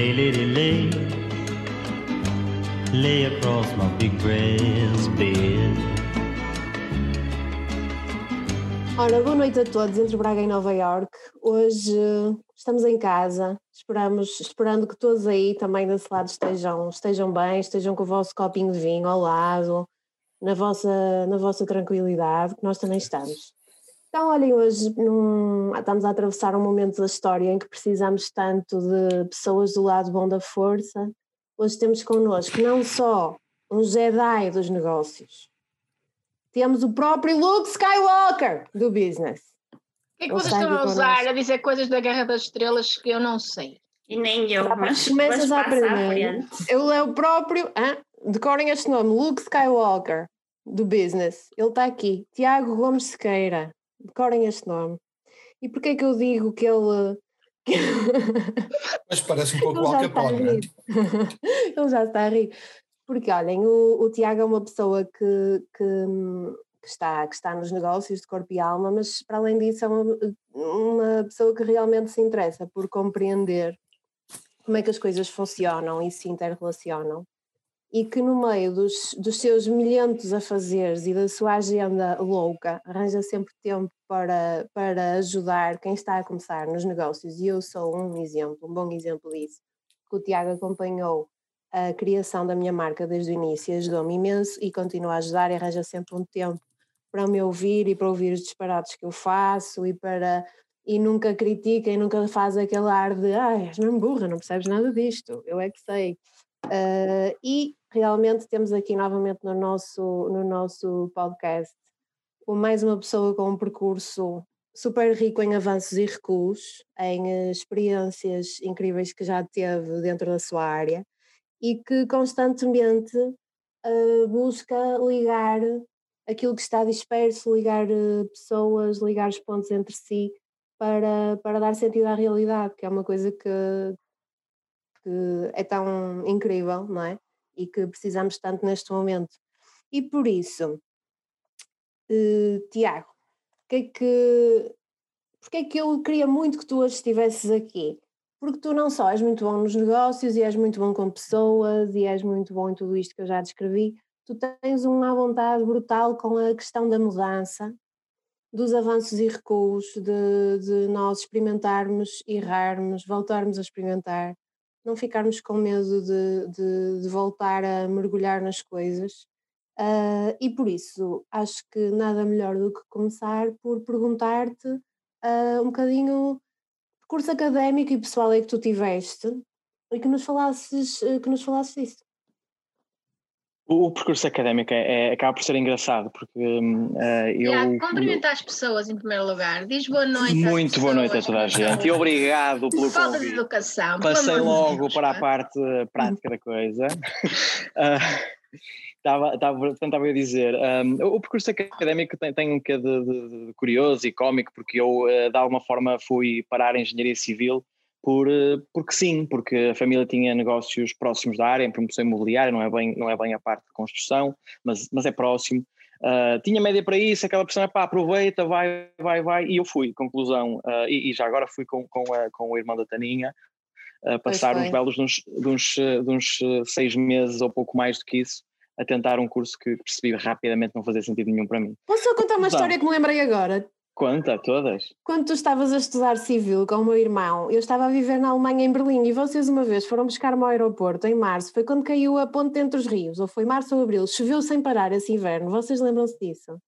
Lay, lady, lay. Lay across my big breast bed. Ora, boa noite a todos entre Braga e Nova York. Hoje estamos em casa, esperamos, esperando que todos aí também desse lado estejam, estejam bem, estejam com o vosso copinho de vinho ao lado, na vossa, na vossa tranquilidade, que nós também estamos. Então, olhem, hoje num, estamos a atravessar um momento da história em que precisamos tanto de pessoas do lado bom da força. Hoje temos connosco não só um Jedi dos negócios, temos o próprio Luke Skywalker do business. O que é que vocês estão a usar a dizer coisas da Guerra das Estrelas que eu não sei? E nem eu, mas começas a aprender. Ele é o próprio, hein? decorem este nome, Luke Skywalker do business. Ele está aqui, Tiago Gomes Sequeira decorem este nome. E porquê é que eu digo que ele. Mas parece um pouco Al Capone, é? Ele já está a rir. Porque, olhem, o, o Tiago é uma pessoa que, que, que, está, que está nos negócios de corpo e alma, mas para além disso é uma, uma pessoa que realmente se interessa por compreender como é que as coisas funcionam e se interrelacionam e que no meio dos, dos seus milhentos afazeres e da sua agenda louca arranja sempre tempo para, para ajudar quem está a começar nos negócios e eu sou um exemplo, um bom exemplo disso, que o Tiago acompanhou a criação da minha marca desde o início, ajudou-me imenso e continua a ajudar e arranja sempre um tempo para me ouvir e para ouvir os disparados que eu faço e para e nunca critica e nunca faz aquele ar de ai, és mesmo burra, não percebes nada disto, eu é que sei. Uh, e realmente temos aqui novamente no nosso, no nosso podcast mais uma pessoa com um percurso super rico em avanços e recuos, em eh, experiências incríveis que já teve dentro da sua área e que constantemente uh, busca ligar aquilo que está disperso, ligar uh, pessoas, ligar os pontos entre si para, para dar sentido à realidade, que é uma coisa que, que é tão incrível, não é? E que precisamos tanto neste momento. E por isso, uh, Tiago, que é que, porque é que eu queria muito que tu hoje estivesses aqui? Porque tu não só és muito bom nos negócios e és muito bom com pessoas e és muito bom em tudo isto que eu já descrevi, tu tens uma vontade brutal com a questão da mudança, dos avanços e recuos, de, de nós experimentarmos, errarmos, voltarmos a experimentar, não ficarmos com medo de, de, de voltar a mergulhar nas coisas. Uh, e por isso acho que nada melhor do que começar por perguntar-te uh, um bocadinho curso académico e pessoal é que tu tiveste e que nos falasses, que nos falasses disso. O, percurso académico é, é, acaba por ser engraçado porque uh, eu. Yeah, cumprimenta as pessoas em primeiro lugar. Diz boa noite. Muito boa noite a toda a gente e obrigado pelo Falta convite. de educação. Passei logo para a parte prática da coisa. uh, Estava, estava, portanto, estava a dizer, um, o percurso académico tem, tem um bocadinho de, de, de, curioso e cómico, porque eu, uh, de alguma forma, fui parar em engenharia civil por, uh, porque sim, porque a família tinha negócios próximos da área, em promoção imobiliária, não é bem, não é bem a parte de construção, mas, mas é próximo. Uh, tinha média para isso, aquela pessoa, pá, aproveita, vai, vai, vai, e eu fui, conclusão, e, e, já agora fui com, com, com o irmão da Taninha, a passar uns belos de uns, de uns, de uns seis meses ou pouco mais do que isso, a tentar um curso que percebi rapidamente não fazia sentido nenhum para mim. Posso só contar uma então, história que me lembrei agora? Conta, todas. Quando tu estavas a estudar civil com o meu irmão, eu estava a viver na Alemanha, em Berlim, e vocês uma vez foram buscar-me ao aeroporto em março, foi quando caiu a ponte entre os rios, ou foi março ou abril, choveu sem parar esse inverno, vocês lembram-se disso?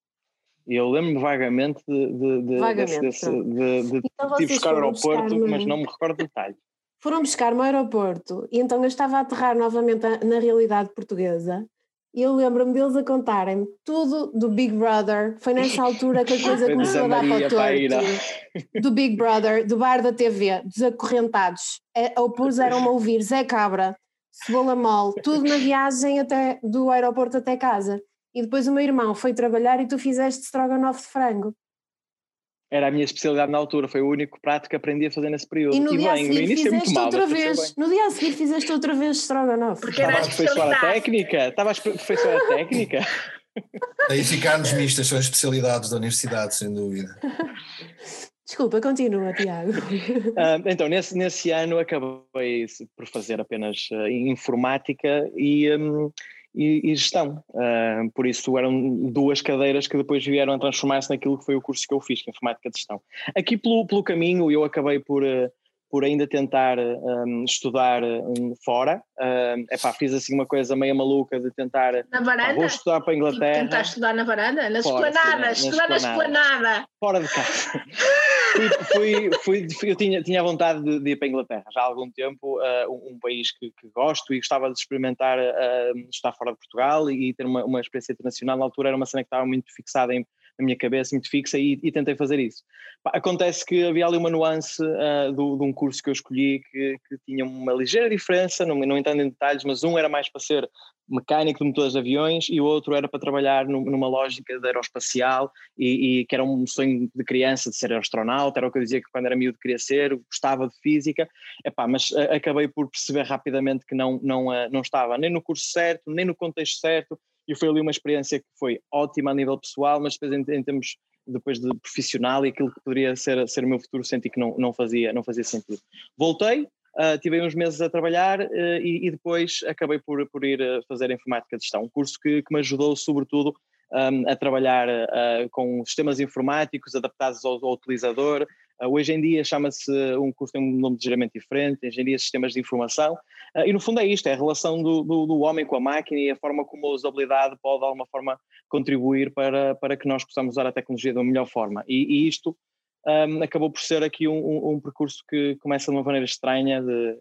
Eu lembro-me vagamente de, de, de, vagamente, desse, de, de então ir buscar ao aeroporto, mas não me recordo detalhes. Foram buscar-me ao aeroporto, e então eu estava a aterrar novamente na realidade portuguesa, e eu lembro-me deles a contarem tudo do Big Brother. Foi nessa altura que a coisa começou a dar para o torto. Do Big Brother, do bar da TV, dos acorrentados. É, ou puseram-me a ouvir Zé Cabra, Cebola Mol, tudo na viagem até, do aeroporto até casa. E depois o meu irmão foi trabalhar e tu fizeste strogonoff de frango era a minha especialidade na altura, foi o único prato que aprendi a fazer nesse período. E no e dia bem, a seguir início fizeste mal, outra vez. No dia a seguir fizeste outra vez strogonoff. Porque Estava a a técnica. Estava a aperfeiçoar a técnica. Aí ficarmos mistas são as especialidades da universidade, sem dúvida. Desculpa, continua, Tiago. Uh, então, nesse, nesse ano acabei por fazer apenas uh, informática e, um, e, e, gestão. Uh, por isso eram duas cadeiras que depois vieram a transformar-se naquilo que foi o curso que eu fiz, que é informática de gestão. Aqui pelo, pelo caminho eu acabei por por ainda tentar um, estudar um, fora. Um, epá, fiz assim uma coisa meio maluca de tentar. Na varanda? Pá, vou estudar para a Inglaterra. Tipo, tentar estudar na varanda? Na esplanada, estudar na esplanada. Fora de casa. fui, fui, fui, eu tinha, tinha vontade de, de, ir para a Inglaterra já há algum tempo, uh, um, um, país que, que, gosto e gostava de experimentar uh, estar fora de Portugal e, e ter uma, uma experiência internacional. Na altura era uma cena que estava muito fixada em na minha cabeça, muito fixa, e, e tentei fazer isso. Acontece que havia ali uma nuance uh, do, de um curso que eu escolhi que, que tinha uma ligeira diferença, não, não entendo em detalhes, mas um era mais para ser mecânico de motores de aviões e o outro era para trabalhar numa lógica de aeroespacial e, e, que era um sonho de criança de ser astronauta, era o que eu dizia que quando era miúdo queria ser, gostava de física, Epá, mas uh, acabei por perceber rapidamente que não, não, uh, não estava nem no curso certo, nem no contexto certo, e foi ali uma experiência que foi ótima a nível pessoal, mas depois em, em termos depois de profissional e aquilo que poderia ser, ser o meu futuro senti que não, não, fazia, não fazia sentido. Voltei, uh, tive uns meses a trabalhar uh, e, e, depois acabei por, por ir fazer informática de gestão, um curso que, que me ajudou sobretudo um, a trabalhar uh, com sistemas informáticos adaptados ao, ao utilizador, hoje em dia chama-se um curso, tem um nome ligeiramente diferente, Engenharia de Sistemas de Informação, uh, e no fundo é isto, é a relação do, do, do, homem com a máquina e a forma como a usabilidade pode de alguma forma contribuir para, para que nós possamos usar a tecnologia da melhor forma. E, e isto um, acabou por ser aqui um, um, um, percurso que começa de uma maneira estranha, de,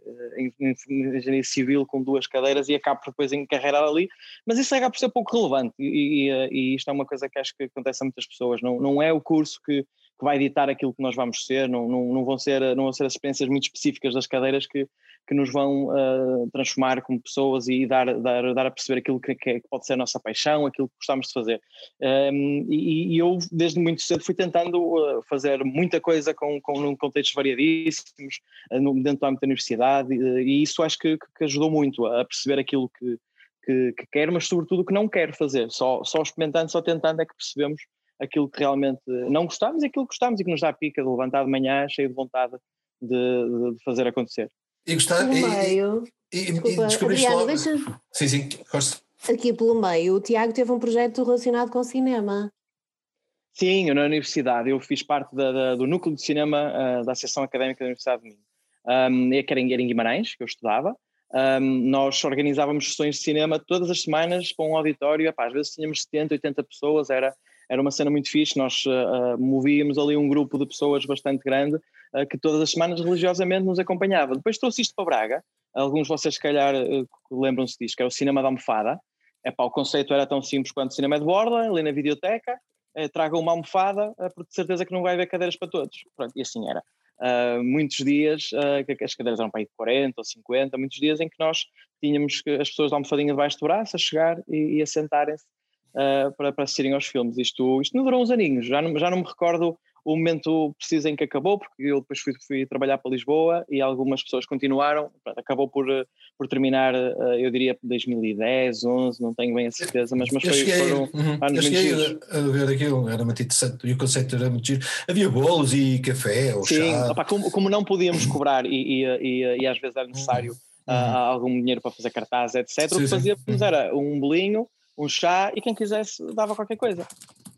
de, de, engenharia civil com duas cadeiras e acaba depois em carreira ali, mas isso acaba por ser pouco relevante e, e, e, isto é uma coisa que acho que acontece a muitas pessoas, não, não é o curso que, que vai ditar aquilo que nós vamos ser, não, não, não, vão, ser, não vão ser as experiências muito específicas das cadeiras que, que nos vão uh, transformar como pessoas e dar, dar, dar a perceber aquilo que, que, pode ser a nossa paixão, aquilo que gostamos de fazer. Um, e, e, eu, desde muito cedo, fui tentando uh, fazer muita coisa com, com contextos variadíssimos, uh, dentro do âmbito da universidade, e isso acho que, que ajudou muito a perceber aquilo que, que, que quero, mas sobretudo o que não quero fazer. Só, só experimentando, só tentando é que percebemos aquilo que realmente não gostamos e aquilo que gostamos e que nos dá pica de levantar de manhã cheio de vontade de, de, fazer acontecer. E gostar, pelo e, meio, e, desculpa, e Adriano, deixa sim, sim, gosto. Aqui pelo meio, o Tiago teve um projeto relacionado com cinema. Sim, eu na universidade, eu fiz parte da, da, do núcleo de cinema uh, da Associação Académica da Universidade de Minho. Um, é que era em, era em Guimarães, que eu estudava, um, nós organizávamos sessões de cinema todas as semanas para um auditório, epá, às vezes tínhamos 70, 80 pessoas, era, era uma cena muito fixe, nós uh, movíamos ali um grupo de pessoas bastante grande uh, que todas as semanas religiosamente nos acompanhava. Depois trouxe isto para Braga, alguns de vocês se calhar lembram-se disto, que é o cinema da almofada, Epá, o conceito era tão simples quanto cinema de borda, ali na videoteca, eh, traga uma almofada, porque de certeza que não vai haver cadeiras para todos. Pronto, e assim era. Uh, muitos dias, uh, as cadeiras eram para aí de 40 ou 50, muitos dias em que nós tínhamos as pessoas da almofadinha debaixo do braço a chegar e, e a sentarem-se uh, para, para assistirem aos filmes. Isto, isto não durou uns aninhos, já não, já não me recordo o momento preciso em que acabou, porque eu depois fui, fui trabalhar para Lisboa e algumas pessoas continuaram, acabou por, por terminar, uh, eu diria, 2010, 11, não tenho bem a certeza, mas, mas foi, cheguei, foram uhum, anos eu cheguei a, a ver aquilo, era muito interessante e o conceito era muito giro. Havia bolos e café ou Sim, chá. Opa, como, como não podíamos cobrar e, e, e, e às vezes era necessário uhum. uh, algum dinheiro para fazer cartazes, etc., sim, o que fazíamos sim. era um bolinho, um chá e quem quisesse dava qualquer coisa.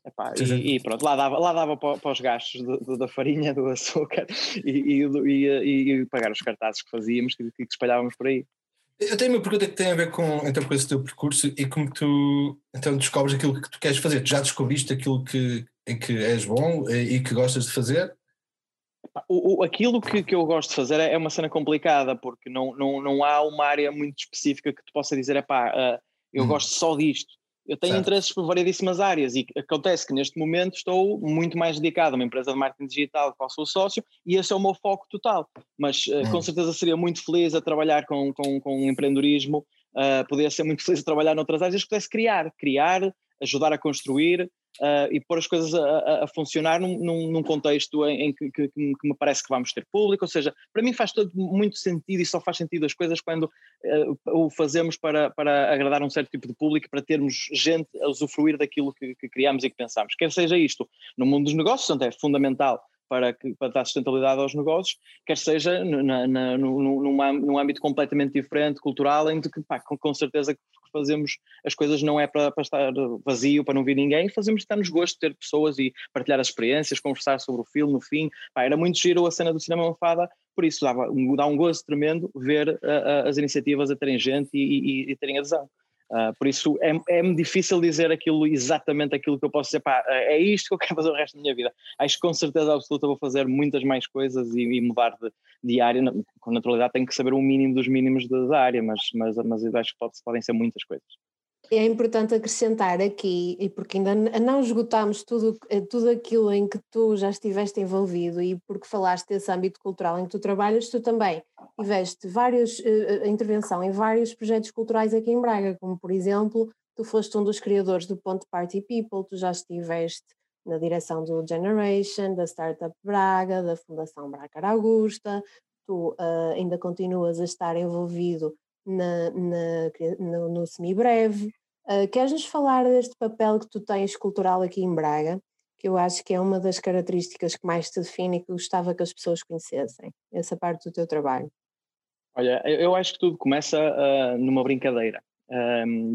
Epá, e, e, pronto, lá dava, lá dava para, para os gastos do, do, da farinha, do açúcar e, e, e, pagar os cartazes que fazíamos, que, que espalhávamos por aí. Eu tenho uma pergunta que tem a ver com, então, com esse teu percurso e como tu então, descobres aquilo que tu queres fazer. Tu já descobriste aquilo que, em que és bom e que gostas de fazer? O, o, aquilo que, que eu gosto de fazer é, é uma cena complicada, porque não, não, não há uma área muito específica que tu possa dizer, é pá, uh, eu hum. gosto só disto. Eu tenho certo. interesses por variedíssimas áreas e acontece que neste momento estou muito mais dedicado a uma empresa de marketing digital qual sou sócio e esse é o meu foco total. Mas uh, com certeza seria muito feliz a trabalhar com, com, com empreendedorismo, uh, poderia ser muito feliz a trabalhar noutras áreas que pudesse criar, criar, ajudar a construir, uh, e pôr as coisas a, a, funcionar num, num, contexto em, em que, que, que, me parece que vamos ter público, ou seja, para mim faz todo muito sentido e só faz sentido as coisas quando uh, o fazemos para, para agradar um certo tipo de público, para termos gente a usufruir daquilo que, que criamos e que pensamos. Quer seja isto no mundo dos negócios, onde é fundamental para, que, para dar sustentabilidade aos negócios, quer seja na, na, num, num, âmbito completamente diferente, cultural, em que pá, com, com, certeza fazemos as coisas não é para, para, estar vazio, para não vir ninguém, fazemos estar-nos gosto de ter pessoas e partilhar as experiências, conversar sobre o filme, no fim. Pá, era muito giro a cena do cinema Mafada, por isso dava, dá um gozo tremendo ver uh, as iniciativas a terem gente e, e, e terem adesão. Uh, por isso é, é-me difícil dizer aquilo exatamente aquilo que eu posso dizer, pá, é isto que eu quero fazer o resto da minha vida. Acho que com certeza absoluta vou fazer muitas mais coisas e, e mudar de, de, área. Com naturalidade tenho que saber o mínimo dos mínimos da área, mas, mas, mas acho que pode, podem ser muitas coisas. É importante acrescentar aqui, e porque ainda não esgotámos tudo, eh, tudo aquilo em que tu já estiveste envolvido e porque falaste desse âmbito cultural em que tu trabalhas, tu também tiveste vários, uh, intervenção em vários projetos culturais aqui em Braga, como por exemplo, tu foste um dos criadores do Ponte Party People, tu já estiveste na direção do Generation, da Startup Braga, da Fundação Braga Augusta, tu uh, ainda continuas a estar envolvido na, na, no, no semibreve. Uh, Queres-nos falar deste papel que tu tens cultural aqui em Braga, que eu acho que é uma das características que mais te define e que gostava que as pessoas conhecessem, essa parte do teu trabalho? Olha, eu acho que tudo começa uh, numa brincadeira.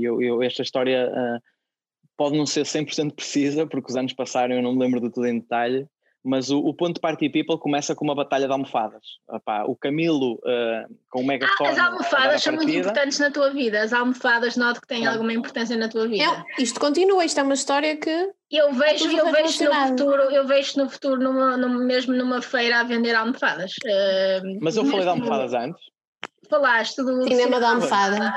Eu, eu, esta história uh, pode não ser 100% precisa, porque os anos passaram eu não me lembro de tudo em detalhe, mas o, o, ponto de Party People começa com uma batalha de almofadas. Epá, o Camilo uh, com o megafone. Ah, as almofadas são muito importantes na tua vida. As almofadas noto que têm ah. alguma importância na tua vida. É, isto continua, isto é uma história que. Eu vejo, eu vejo no futuro, eu vejo no futuro numa, numa, mesmo numa feira a vender almofadas. Uh, mas eu falei de almofadas antes. Falaste do cinema da almofada.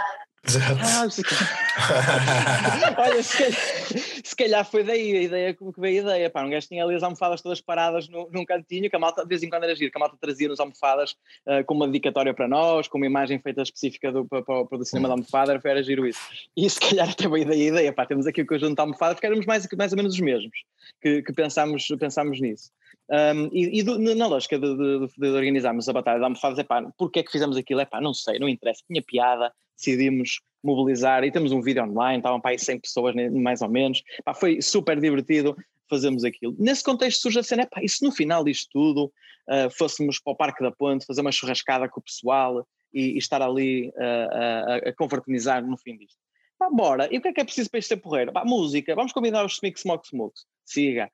Exato. Ah, Olha, se calhar, se calhar, foi daí a ideia que veio a ideia. Pá, um gajo tinha ali as almofadas todas paradas no, num cantinho, que a malta de vez em quando era giro, que a malta trazia-nos almofadas uh, com uma dedicatória para nós, com uma imagem feita específica do, para, para, para o cinema da almofada, era, giro isso. E se calhar até veio daí a ideia, pá, temos aqui o conjunto de almofadas, porque éramos mais, mais ou menos os mesmos que, que pensámos, pensámos nisso. Um, e, e do, na lógica de, de, de, organizarmos a Batalha da Almofadas, é pá, porque é que fizemos aquilo? É pá, não sei, não interessa, tinha piada, decidimos mobilizar e temos um vídeo online, estavam para aí 100 pessoas mais ou menos, pá, foi super divertido fazemos aquilo. Nesse contexto surge a cena, e se no final disto tudo uh, fôssemos para o Parque da Ponte fazer uma churrascada com o pessoal e, e estar ali uh, a, a confraternizar no fim disto? Pá, bora, e o que é que é preciso para isto ser porreiro? Pá, música, vamos combinar os Smoke Smoke Smoke, siga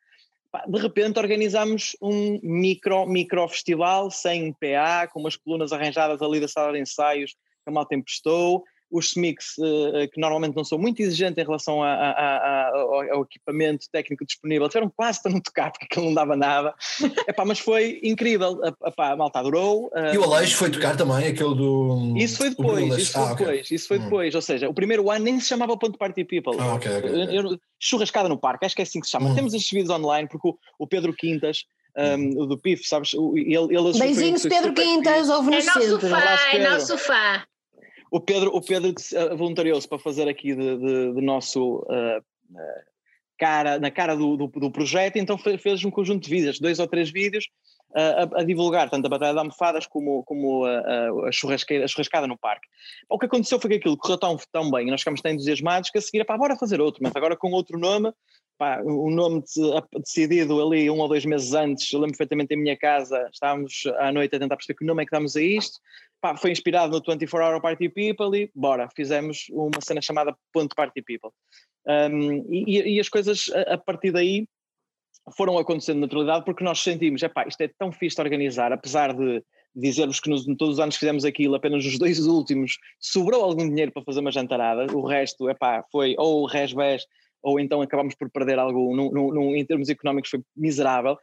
de repente organizamos um micro, micro festival sem PA, com umas colunas arranjadas ali da sala de ensaios a malta emprestou, os SMICs, uh, que normalmente não são muito exigentes em relação a, a, a, ao, equipamento técnico disponível, tiveram quase para não tocar, porque aquilo não dava nada. Epá, mas foi incrível, epá, a malta adorou. Uh, e o Aleixo foi tocar também, aquele do. Isso foi depois, isso foi ah, depois, okay. isso foi hum. depois. Ou seja, o primeiro ano nem se chamava Ponto Party People. Ah, okay, okay, okay. Eu, churrascada no parque, acho que é assim que se chama. Hum. Temos estes vídeos online, porque o, o Pedro Quintas. Um, o do PIF, sabes? Ele, ele Beijinhos, Pedro Quintas, ouve-nos é nosso fã, é nosso fã. O Pedro, o Pedro eh, voluntariou-se para fazer aqui de, de, de nosso uh, cara, na cara do, do, do, projeto, então fez um conjunto de vídeos, dois ou três vídeos, a, a, divulgar tanto a Batalha de Almofadas como, como a, a, a, churrascada no parque. O que aconteceu foi que aquilo correu tão, tão bem e nós ficámos tão entusiasmados que a seguir, pá, bora fazer outro, mas agora com outro nome, pá, o nome decidido ali um ou dois meses antes, eu lembro perfeitamente em minha casa, estávamos à noite a tentar perceber que nome é que damos a isto, pá, foi inspirado no 24 Hour Party People e bora, fizemos uma cena chamada Ponto Party People. Um, e, e, as coisas a, a, partir daí foram acontecendo de naturalidade porque nós sentimos, epá, isto é tão fixe de organizar, apesar de dizer-vos que nos, todos os anos fizemos aquilo, apenas os dois últimos sobrou algum dinheiro para fazer uma jantarada, o resto, epá, foi ou resbés ou então acabámos por perder algo, num, em termos económicos foi miserável,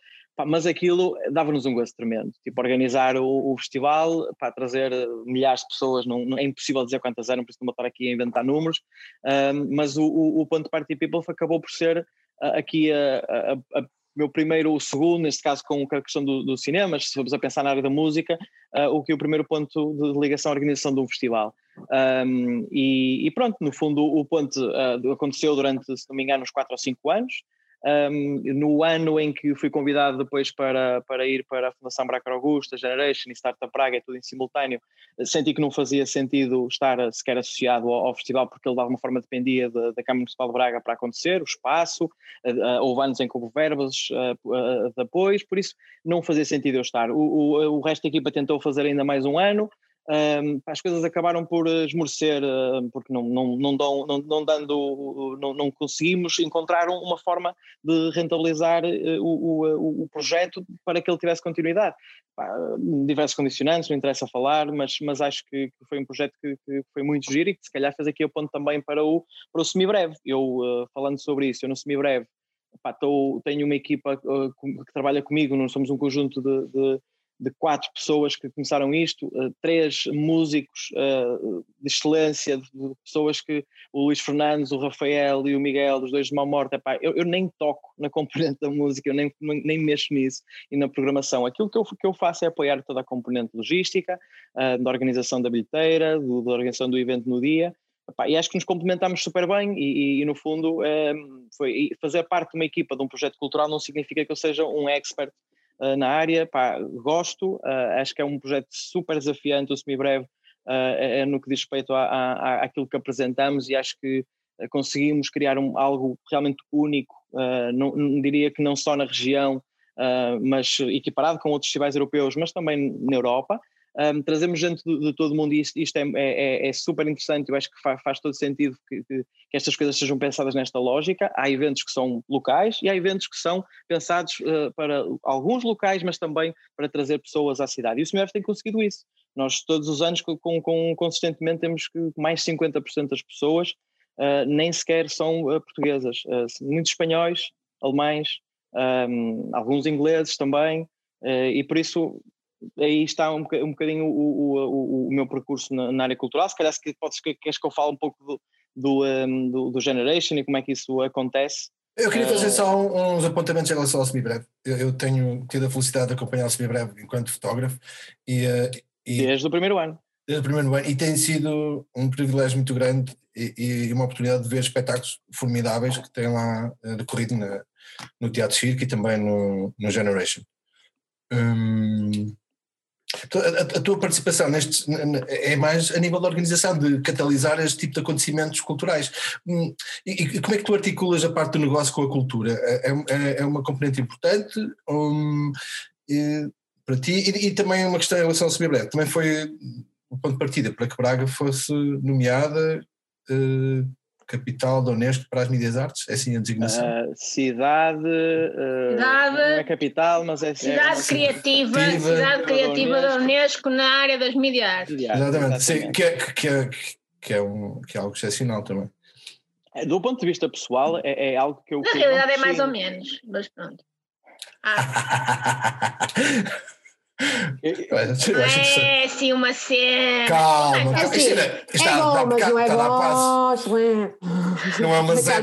mas aquilo dava-nos um gosto tremendo. Tipo, organizar o, o festival, pá, trazer milhares de pessoas, não, não, é impossível dizer quantas eram, por isso não vou estar aqui a inventar números, um, mas o, o, o Ponto Party People acabou por ser uh, aqui a, a, a meu primeiro, o segundo, neste caso com a questão do, do cinema, se formos a pensar na área da música, uh, o que é o primeiro ponto de ligação à organização do festival. Um, e, e, pronto, no fundo o ponto uh, aconteceu durante, se não me engano, uns 4 ou 5 anos, Um, no ano em que fui convidado depois para, para ir para a Fundação Braca Augusta, Generation e Startup Praga, é tudo em simultâneo, senti que não fazia sentido estar sequer associado ao, ao festival porque ele de alguma forma dependia de, da Câmara Municipal de Braga para acontecer, o espaço, uh, houve anos em que houve verbas uh, de apoios, por isso não fazia sentido eu estar. O, o, o resto da equipa tentou fazer ainda mais um ano, um, as coisas acabaram por esmorecer uh, porque não, não, não, dão, não, não dando, não, não conseguimos encontrar uma forma de rentabilizar uh, o, o, o, projeto para que ele tivesse continuidade. Pá, diversos condicionantes, não interessa falar, mas, mas acho que, foi um projeto que, que, foi muito giro e que se calhar fez aqui o ponto também para o, para o semibreve. Eu, uh, falando sobre isso, eu no semibreve pá, tô, tenho uma equipa que trabalha comigo, nós somos um conjunto de, de de quatro pessoas que começaram isto, uh, três músicos uh, de excelência, de, pessoas que o Luís Fernandes, o Rafael e o Miguel, os dois de Mal Morte, epá, eu, eu, nem toco na componente da música, eu nem, nem mexo nisso e na programação. Aquilo que eu, que eu faço é apoiar toda a componente logística, uh, da organização da bilheteira, do, da organização do evento no dia. Epá, e acho que nos complementamos super bem e, e, e no fundo foi fazer parte de uma equipa de um projeto cultural não significa que eu seja um expert uh, na área, pá, gosto, uh, acho que é um projeto super desafiante, o semibreve, uh, é, no que diz respeito a, a, àquilo que apresentamos e acho que conseguimos criar um, algo realmente único, não, não, diria que não só na região, mas equiparado com outros festivais europeus, mas também na Europa, um, trazemos gente de, de, todo o mundo e isto, isto é, é, é, super interessante. Eu acho que faz, faz todo sentido que, que, que, estas coisas sejam pensadas nesta lógica. Há eventos que são locais e há eventos que são pensados uh, para alguns locais, mas também para trazer pessoas à cidade. E o SMEF tem conseguido isso. Nós, todos os anos, com, com consistentemente, temos que mais 50% das pessoas uh, nem sequer são uh, portuguesas. muitos espanhóis, alemães, um, alguns ingleses também. e por isso aí está um, um bocadinho o, o, o, meu percurso na, na, área cultural. Se calhar se podes, queres que eu fale um pouco do, do, um, do, do, Generation e como é que isso acontece. Eu queria fazer uh, só uns apontamentos em relação ao semibreve. Eu, eu tenho tido a felicidade de acompanhar o semibreve enquanto fotógrafo e, uh, e desde o primeiro ano. Desde o primeiro ano e tem sido um privilégio muito grande e, e uma oportunidade de ver espetáculos formidáveis que têm lá uh, decorrido na, no Teatro Circo e também no, no Generation. Um, então, a, tua participação neste é mais a nível da organização, de catalisar este tipo de acontecimentos culturais. Hum, e, como é que tu articulas a parte do negócio com a cultura? É, é, é uma componente importante um, e, para ti? E, e, também uma questão em relação ao Semibreve. Também foi o ponto de partida para que Braga fosse nomeada uh, capital da Unesco para as mídias artes? É assim a designação? Uh, cidade, uh, cidade, não é capital, mas é cidade é, criativa, criativa, cidade criativa da Unesco na área das mídias artes. Exatamente, Sim, que, é, que, é, que, é um, que é algo excepcional também. É, do ponto de vista pessoal, é, é algo que eu. Na realidade é mais ou menos, mas pronto. Ah. é sim uma cena. Calma, calma. Assim, está, é bom, mas não é bom. Não é uma Zé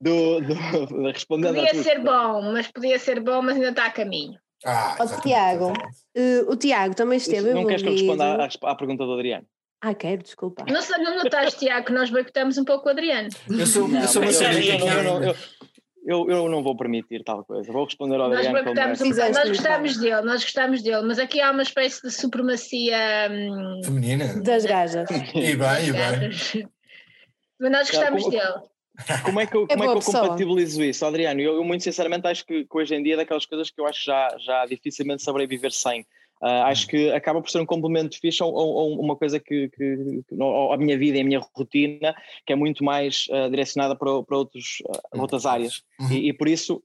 do, do, respondendo podia ser bom, mas podia ser bom, mas ainda está a caminho. Ah, o Tiago, uh, o Tiago também esteve Não queres que eu responda à, à, pergunta do Adriano? Ah, quero, desculpa. Não, não notaste, Tiago, que nós boicotamos um pouco o Adriano? Eu sou, não, eu sou uma eu, eu, eu não vou permitir tal coisa. Vou responder ao nós Adriano. Nós, um nós gostamos dele, nós gostamos dele, mas aqui há uma espécie de supremacia hum, feminina das gajas. e bem, e bem. Mas nós gostamos como, dele. Como é que eu, é como é que eu compatibilizo isso, Adriano? Eu, eu, muito sinceramente acho que, que, hoje em dia é daquelas coisas que eu acho que já, já dificilmente saberei viver sem. Uh, acho que acaba por ser um complemento fixe ou, ou uma coisa que, que, que, a minha vida e a minha rotina que é muito mais uh, direcionada para, para outros, uh, outras áreas. Uhum. e, e, por isso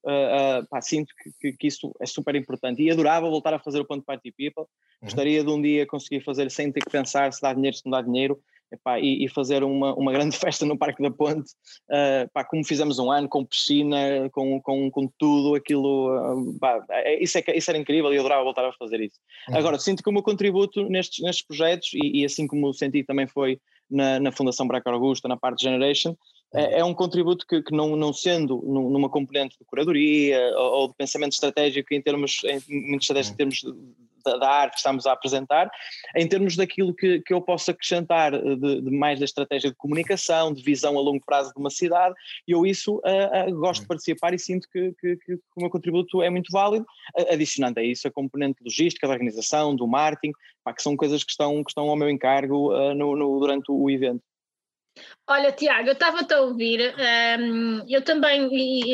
pá, sinto que, que, isso é super importante. E adorava voltar a fazer o ponto Party People, uhum. gostaria de um dia conseguir fazer sem ter que pensar se dá dinheiro, se não dá dinheiro epá, e, e, fazer uma, uma grande festa no Parque da Ponte, uh, como fizemos um ano, com piscina, com, com, com tudo aquilo. Uh, isso, é, isso era incrível e eu adorava voltar a fazer isso. Uhum. Agora, sinto que o meu contributo nestes, nestes projetos, e, e assim como senti também foi na, na Fundação Braca Augusta, na parte Generation, é, é um contributo que, que não, não sendo numa componente de curadoria ou, ou de pensamento estratégico em termos, em, em, em termos da, da, arte que estamos a apresentar, em termos daquilo que, que eu posso acrescentar de, de, mais da estratégia de comunicação, de visão a longo prazo de uma cidade, e eu isso uh, uh, gosto de participar e sinto que, que, que, o meu contributo é muito válido, adicionando a isso a componente logística, da organização, do marketing, pá, que são coisas que estão, que estão ao meu encargo no, no, durante o evento. Olha, Tiago, eu estava-te a ouvir, um, eu também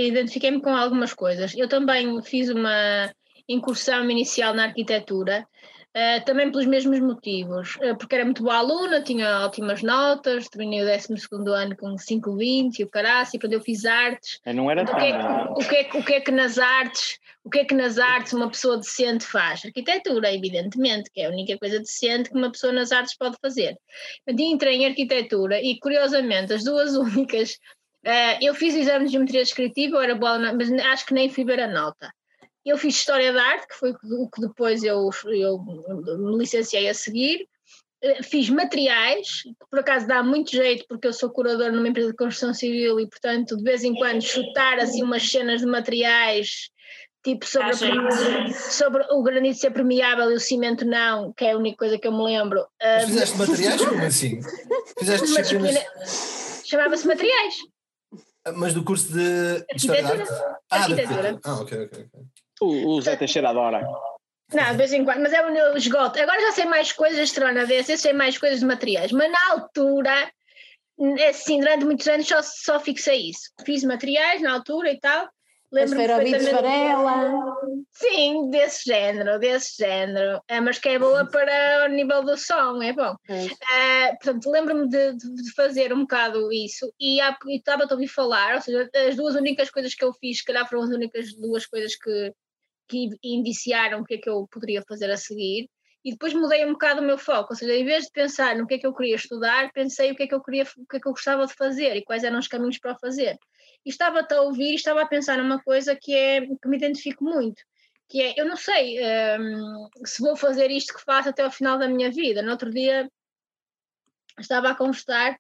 identifiquei-me com algumas coisas. Eu também fiz uma incursão inicial na arquitetura, uh, também pelos mesmos motivos, uh, porque era muito boa aluna, tinha ótimas notas, terminei o 12 ano com 5,20 e o caraço, e quando eu fiz artes. Não era o que, é, o, que é, o que é que nas artes o que é que nas artes uma pessoa decente faz? Arquitetura, evidentemente, que é a única coisa decente que uma pessoa nas artes pode fazer. Eu entrei em arquitetura e, curiosamente, as duas únicas. Uh, eu fiz exame de geometria descritiva, eu era boa, mas acho que nem fui ver a nota. Eu fiz História da Arte, que foi o que depois eu, eu me licenciei a seguir. Uh, fiz materiais, que por acaso dá muito jeito, porque eu sou curador numa empresa de construção civil e, portanto, de vez em quando chutar assim umas cenas de materiais Tipo sobre, sobre o granito ser permeável e o cimento não, que é a única coisa que eu me lembro. Mas fizeste materiais? Como assim? Fizeste disciplinas... Chamava-se materiais. Ah, mas do curso de Arte? Ah, arquitetura. Ah, ok, ok. O, o Zé Teixeira adora. Não, de vez em quando, mas é o meu esgoto. Agora já sei mais coisas de Trona desse, eu sei mais coisas de materiais, mas na altura, assim, durante muitos anos só, só fixei isso. Fiz materiais na altura e tal, Lembro perfeitamente. Varela. Sim, desse género, desse género. É, mas que é boa para o nível do som, é bom. É. Uh, portanto, lembro-me de, de, fazer um bocado isso e estava a ouvir falar, ou seja, as duas únicas coisas que eu fiz, se calhar foram as únicas duas coisas que, que indiciaram o que é que eu poderia fazer a seguir. E depois mudei um bocado o meu foco, ou seja, em vez de pensar no que é que eu queria estudar, pensei o que é que eu queria, o que é que eu gostava de fazer e quais eram os caminhos para o fazer e estava-te a ouvir e estava a pensar numa coisa que, é, que me identifico muito, que é, eu não sei um, se vou fazer isto que faço até ao final da minha vida. No outro dia estava a conversar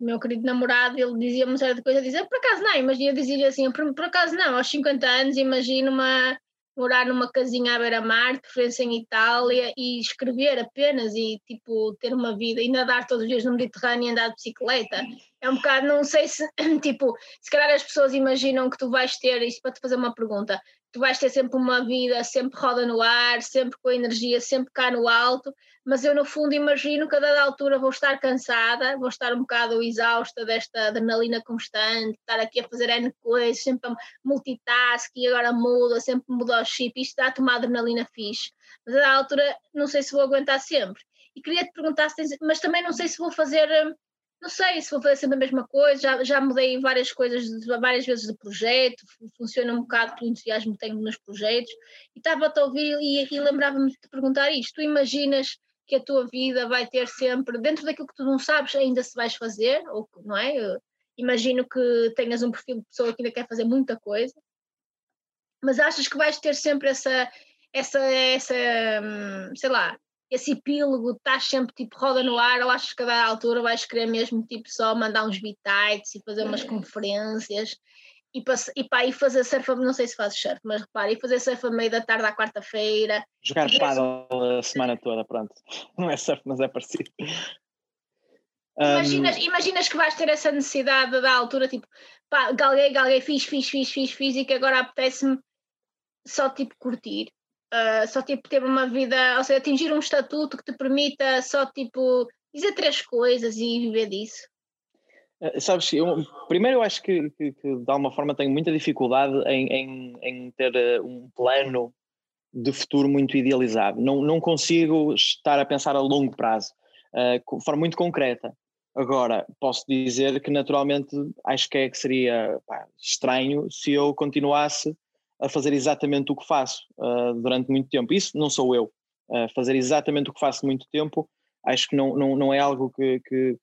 o meu querido namorado, ele dizia-me uma série de coisas, dizia, por acaso não, imagina, dizia assim, por, por acaso não, aos 50 anos imagino uma, morar numa casinha à beira-mar, de preferência em Itália, e escrever apenas e tipo ter uma vida e nadar todos os dias no Mediterrâneo e andar de bicicleta. É um bocado, não sei se, tipo, se calhar as pessoas imaginam que tu vais ter, isso para te fazer uma pergunta, tu vais ter sempre uma vida, sempre roda no ar, sempre com energia, sempre cá no alto, mas eu no fundo imagino que a dada altura vou estar cansada, vou estar um bocado exausta desta adrenalina constante, estar aqui a fazer N coisas, sempre a multitask e agora muda, sempre muda o chip, isto dá-te uma adrenalina fixe, mas a dada altura não sei se vou aguentar sempre. E queria te perguntar, mas também não sei se vou fazer não sei se vou fazer sempre a mesma coisa, já, já mudei várias coisas, várias vezes de projeto, funciona um bocado pelo entusiasmo que tenho nos projetos, e estava-te a ouvir e, e lembrava-me de te perguntar isto, tu imaginas que a tua vida vai ter sempre, dentro daquilo que tu não sabes ainda se vais fazer, ou não é? Eu imagino que tenhas um perfil de pessoa que ainda quer fazer muita coisa, mas achas que vais ter sempre essa, essa, essa hum, sei lá, esse epílogo estás sempre tipo roda no ar ou achas que a cada altura vais querer mesmo tipo só mandar uns bitites e fazer umas conferências e, para, e, pá, e fazer surf, não sei se fazes surf, mas repara, e fazer surf a meio da tarde à quarta-feira. Jogar paddle a semana toda, pronto. Não é surf, mas é parecido. Imaginas, um... imaginas que vais ter essa necessidade da altura, tipo, pá, galguei, galguei, fiz, fiz, fiz, fiz, fiz, e que agora apetece-me só tipo curtir uh, só tipo ter uma vida, ou seja, atingir um estatuto que te permita só tipo dizer três coisas e viver disso? Uh, sabes, eu, primeiro eu acho que, que, que, de alguma forma tenho muita dificuldade em, em, em ter uh, um plano de futuro muito idealizado. Não, não consigo estar a pensar a longo prazo, uh, de forma muito concreta. Agora, posso dizer que naturalmente acho que, é, que seria pá, estranho se eu continuasse a fazer exatamente o que faço uh, durante muito tempo. Isso não sou eu. Uh, fazer exatamente o que faço muito tempo, acho que não, não, não é algo que, que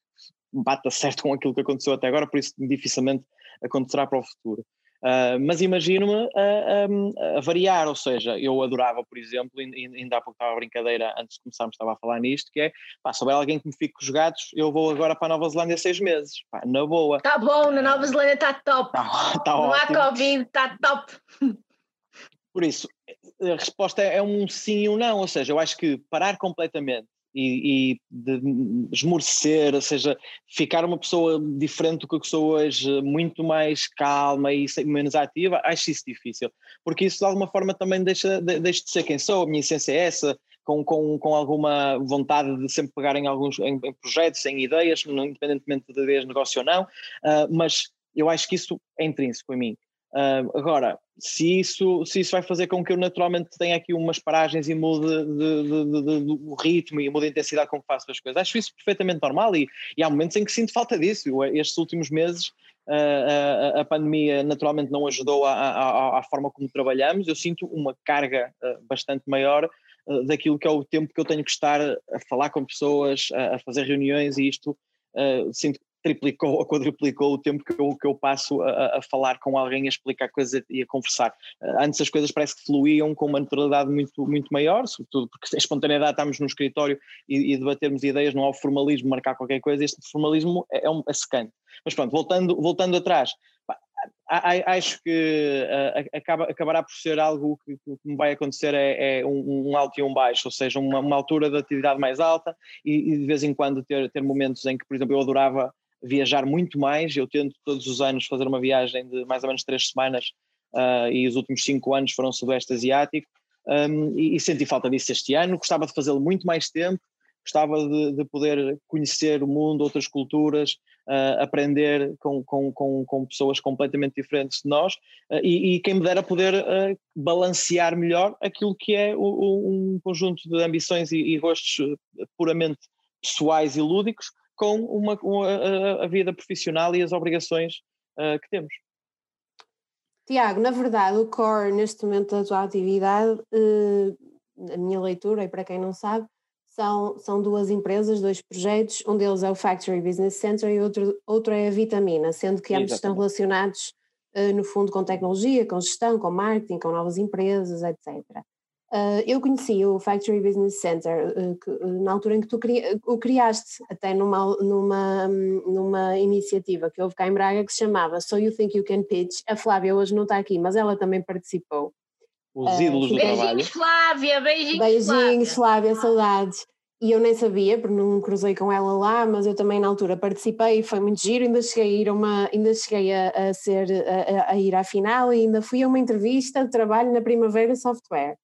bata certo com aquilo que aconteceu até agora, por isso dificilmente acontecerá para o futuro. Uh, mas imagino-me a, a, a, variar, ou seja, eu adorava, por exemplo, ainda há pouco estava a brincadeira, antes de começarmos estava a falar nisto, que é, pá, se houver alguém que me fique com os gatos, eu vou agora para a Nova Zelândia seis meses, pá, na boa. Está bom, na Nova Zelândia está top. Tá, tá não ótimo. há Covid, está top. Por isso, a resposta é um sim ou não, ou seja, eu acho que parar completamente e, e esmorecer, ou seja, ficar uma pessoa diferente do que eu sou hoje, muito mais calma e menos ativa, acho isso difícil, porque isso de alguma forma também deixa, deixa de ser quem sou, a minha essência é essa, com, com, com alguma vontade de sempre pegar em alguns em, em projetos, em ideias, independentemente de ideias de negócio ou não, uh, mas eu acho que isso é intrínseco em mim. Agora, se isso, se isso vai fazer com que eu naturalmente tenha aqui umas paragens e mude o ritmo e mude a intensidade com que faço as coisas, acho isso perfeitamente normal e, e há momentos em que sinto falta disso. Estes últimos meses uh, a, a, pandemia naturalmente não ajudou à forma como trabalhamos, eu sinto uma carga uh, bastante maior daquilo que é o tempo que eu tenho que estar a falar com pessoas, a, a fazer reuniões e isto Uh, sinto triplicou ou quadruplicou o tempo que eu, que eu passo a, a, falar com alguém, a explicar coisas e a conversar. Uh, antes as coisas parece que fluíam com uma naturalidade muito, muito maior, sobretudo porque a espontaneidade estamos no escritório e, e debatermos ideias, não há o formalismo, marcar qualquer coisa, este formalismo é, é, um, é secante. Mas pronto, voltando, voltando atrás, acho que uh, acaba, acabará por ser algo que, que me vai acontecer é, é um, um, alto e um baixo, ou seja, uma, uma altura de atividade mais alta e, e, de vez em quando ter, ter momentos em que, por exemplo, eu adorava viajar muito mais. Eu tento todos os anos fazer uma viagem de mais ou menos três semanas uh, e os últimos cinco anos foram Sudeste Asiático um, e, e, senti falta disso este ano. Gostava de fazê-lo muito mais tempo, gostava de, de, poder conhecer o mundo, outras culturas, uh, aprender com, com, com, com, pessoas completamente diferentes de nós uh, e, e, quem me dera poder balancear melhor aquilo que é o, o, um conjunto de ambições e, e gostos puramente pessoais e lúdicos com uma, uma a, vida profissional e as obrigações uh, que temos. Tiago, na verdade, o core neste momento da tua atividade, uh, a minha leitura, e para quem não sabe, são, são duas empresas, dois projetos, um deles é o Factory Business Center e outro, outro é a Vitamina, sendo que ambos estão relacionados, uh, no fundo, com tecnologia, com gestão, com marketing, com novas empresas, etc. Uh, eu conheci o Factory Business Center uh, que, uh, na altura em que tu cri o criaste, até numa, numa, numa iniciativa que houve cá em Braga que se chamava So You Think You Can Pitch. A Flávia hoje não está aqui, mas ela também participou. Os ídolos do beijinhos, trabalho. Beijinhos, Flávia, beijinhos, beijinhos Flávia. Flávia, saudades. E eu nem sabia, porque não cruzei com ela lá, mas eu também na altura participei e foi muito giro, ainda cheguei a ir, uma, ainda cheguei a, a ser, a, a ir à final e ainda fui a uma entrevista de trabalho na Primavera Software.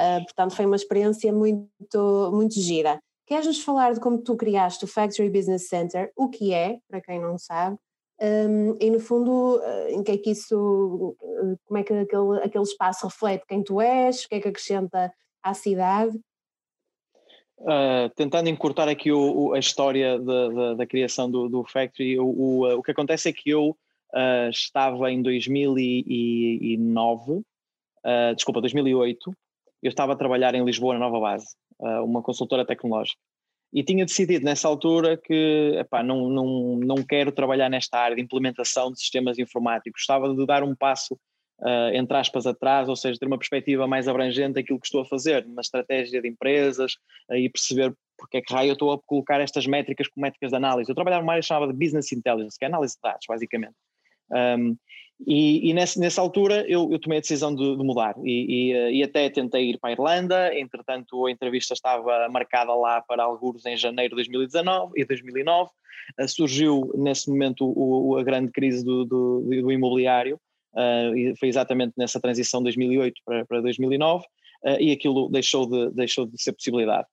Uh, portanto, foi uma experiência muito, muito gira. Queres-nos falar de como tu criaste o Factory Business Center, o que é, para quem não sabe, um, e no fundo, uh, em que é que isso, uh, como é que aquele, aquele espaço reflete quem tu és, o que é que acrescenta à cidade? Uh, tentando encurtar aqui o, o, a história da, da, da, criação do, do Factory, o, o, o, que acontece é que eu uh, estava em 2009, uh, desculpa, 2008, eu estava a trabalhar em Lisboa, na Nova Base, uh, uma consultora tecnológica. E tinha decidido nessa altura que epá, não, não, não quero trabalhar nesta área de implementação de sistemas informáticos. Estava de dar um passo, uh, entre aspas, atrás, ou seja, ter uma perspectiva mais abrangente daquilo que estou a fazer, na estratégia de empresas uh, e perceber porque é que raio eu estou a colocar estas métricas como métricas de análise. Eu trabalhava numa área chamada de Business Intelligence, que é análise de dados, basicamente. Um, e, e nessa, nessa, altura eu, eu, tomei a decisão de, de mudar e, e, eh, e, até tentei ir para a Irlanda, entretanto a entrevista estava marcada lá para alguns em janeiro de 2019 e 2009, uh, surgiu nesse momento o, o, a grande crise do, do, do imobiliário uh, e foi exatamente nessa transição de 2008 para, para 2009 uh, e aquilo deixou de, deixou de ser possibilidade.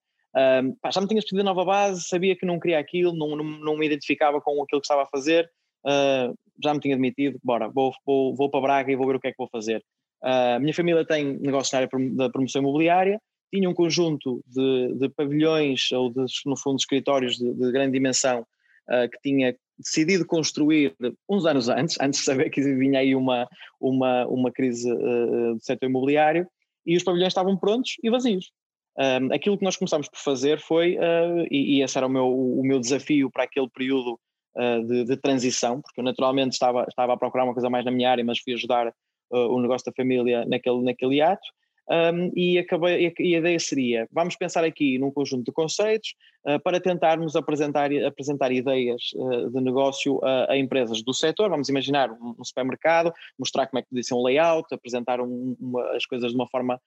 Pá, já me tinha escolhido a nova base, sabia que não queria aquilo, não, não, não me identificava com aquilo que estava a fazer, uh, já me tinha demitido, bora, vou, vou, vou para Braga e vou ver o que é que vou fazer. Uh, a minha família tem negócios na área da promoção imobiliária, tinha um conjunto de, de pavilhões ou de, no fundo, escritórios de, de grande dimensão uh, que tinha decidido construir uns anos antes, antes de saber que vinha aí uma, uma, uma crise uh, do setor imobiliário, e os pavilhões estavam prontos e vazios. Um, aquilo que nós começámos por fazer foi, uh, e, e, esse era o meu, o meu desafio para aquele período uh, de, de, transição, porque eu naturalmente estava, estava a procurar uma coisa mais na minha área, mas fui ajudar uh, o negócio da família naquele, naquele ato. Um, e, acabei, e a ideia seria: vamos pensar aqui num conjunto de conceitos, para tentarmos apresentar, apresentar ideias uh, de negócio a, a, empresas do setor. Vamos imaginar um, supermercado, mostrar como é que podia ser um layout, apresentar um, uma, as coisas de uma forma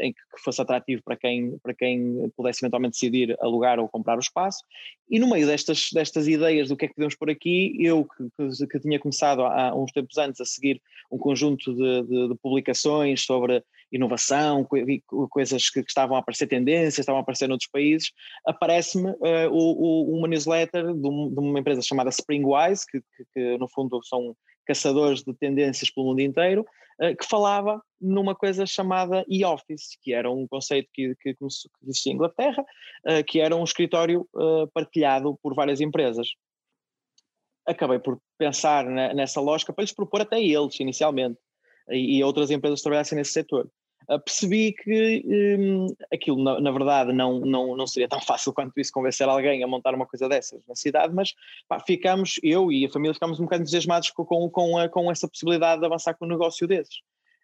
em que fosse atrativo para quem, para quem pudesse eventualmente decidir alugar ou comprar o espaço. E no meio destas, destas ideias do que é que podemos por aqui, eu que, que, que tinha começado há uns tempos antes a seguir um conjunto de, de, de publicações sobre inovação, coisas que, que, estavam a aparecer tendências, estavam a aparecer noutros países, aparece-me uh, uma newsletter de, um, de, uma empresa chamada Springwise, que, que, que, no fundo são caçadores de tendências pelo mundo inteiro, uh, que falava numa coisa chamada e-office, que era um conceito que, que, existia em Inglaterra, uh, que era um escritório partilhado por várias empresas acabei por pensar nessa lógica para lhes propor até eles, inicialmente, e, outras empresas trabalhassem nesse setor. Uh, percebi que um, aquilo, na, na, verdade, não, não, não seria tão fácil quanto isso convencer alguém a montar uma coisa dessas na cidade, mas pá, ficamos, eu e a família, ficámos um bocado entusiasmados com, com, com, a, com essa possibilidade de avançar com um negócio desses.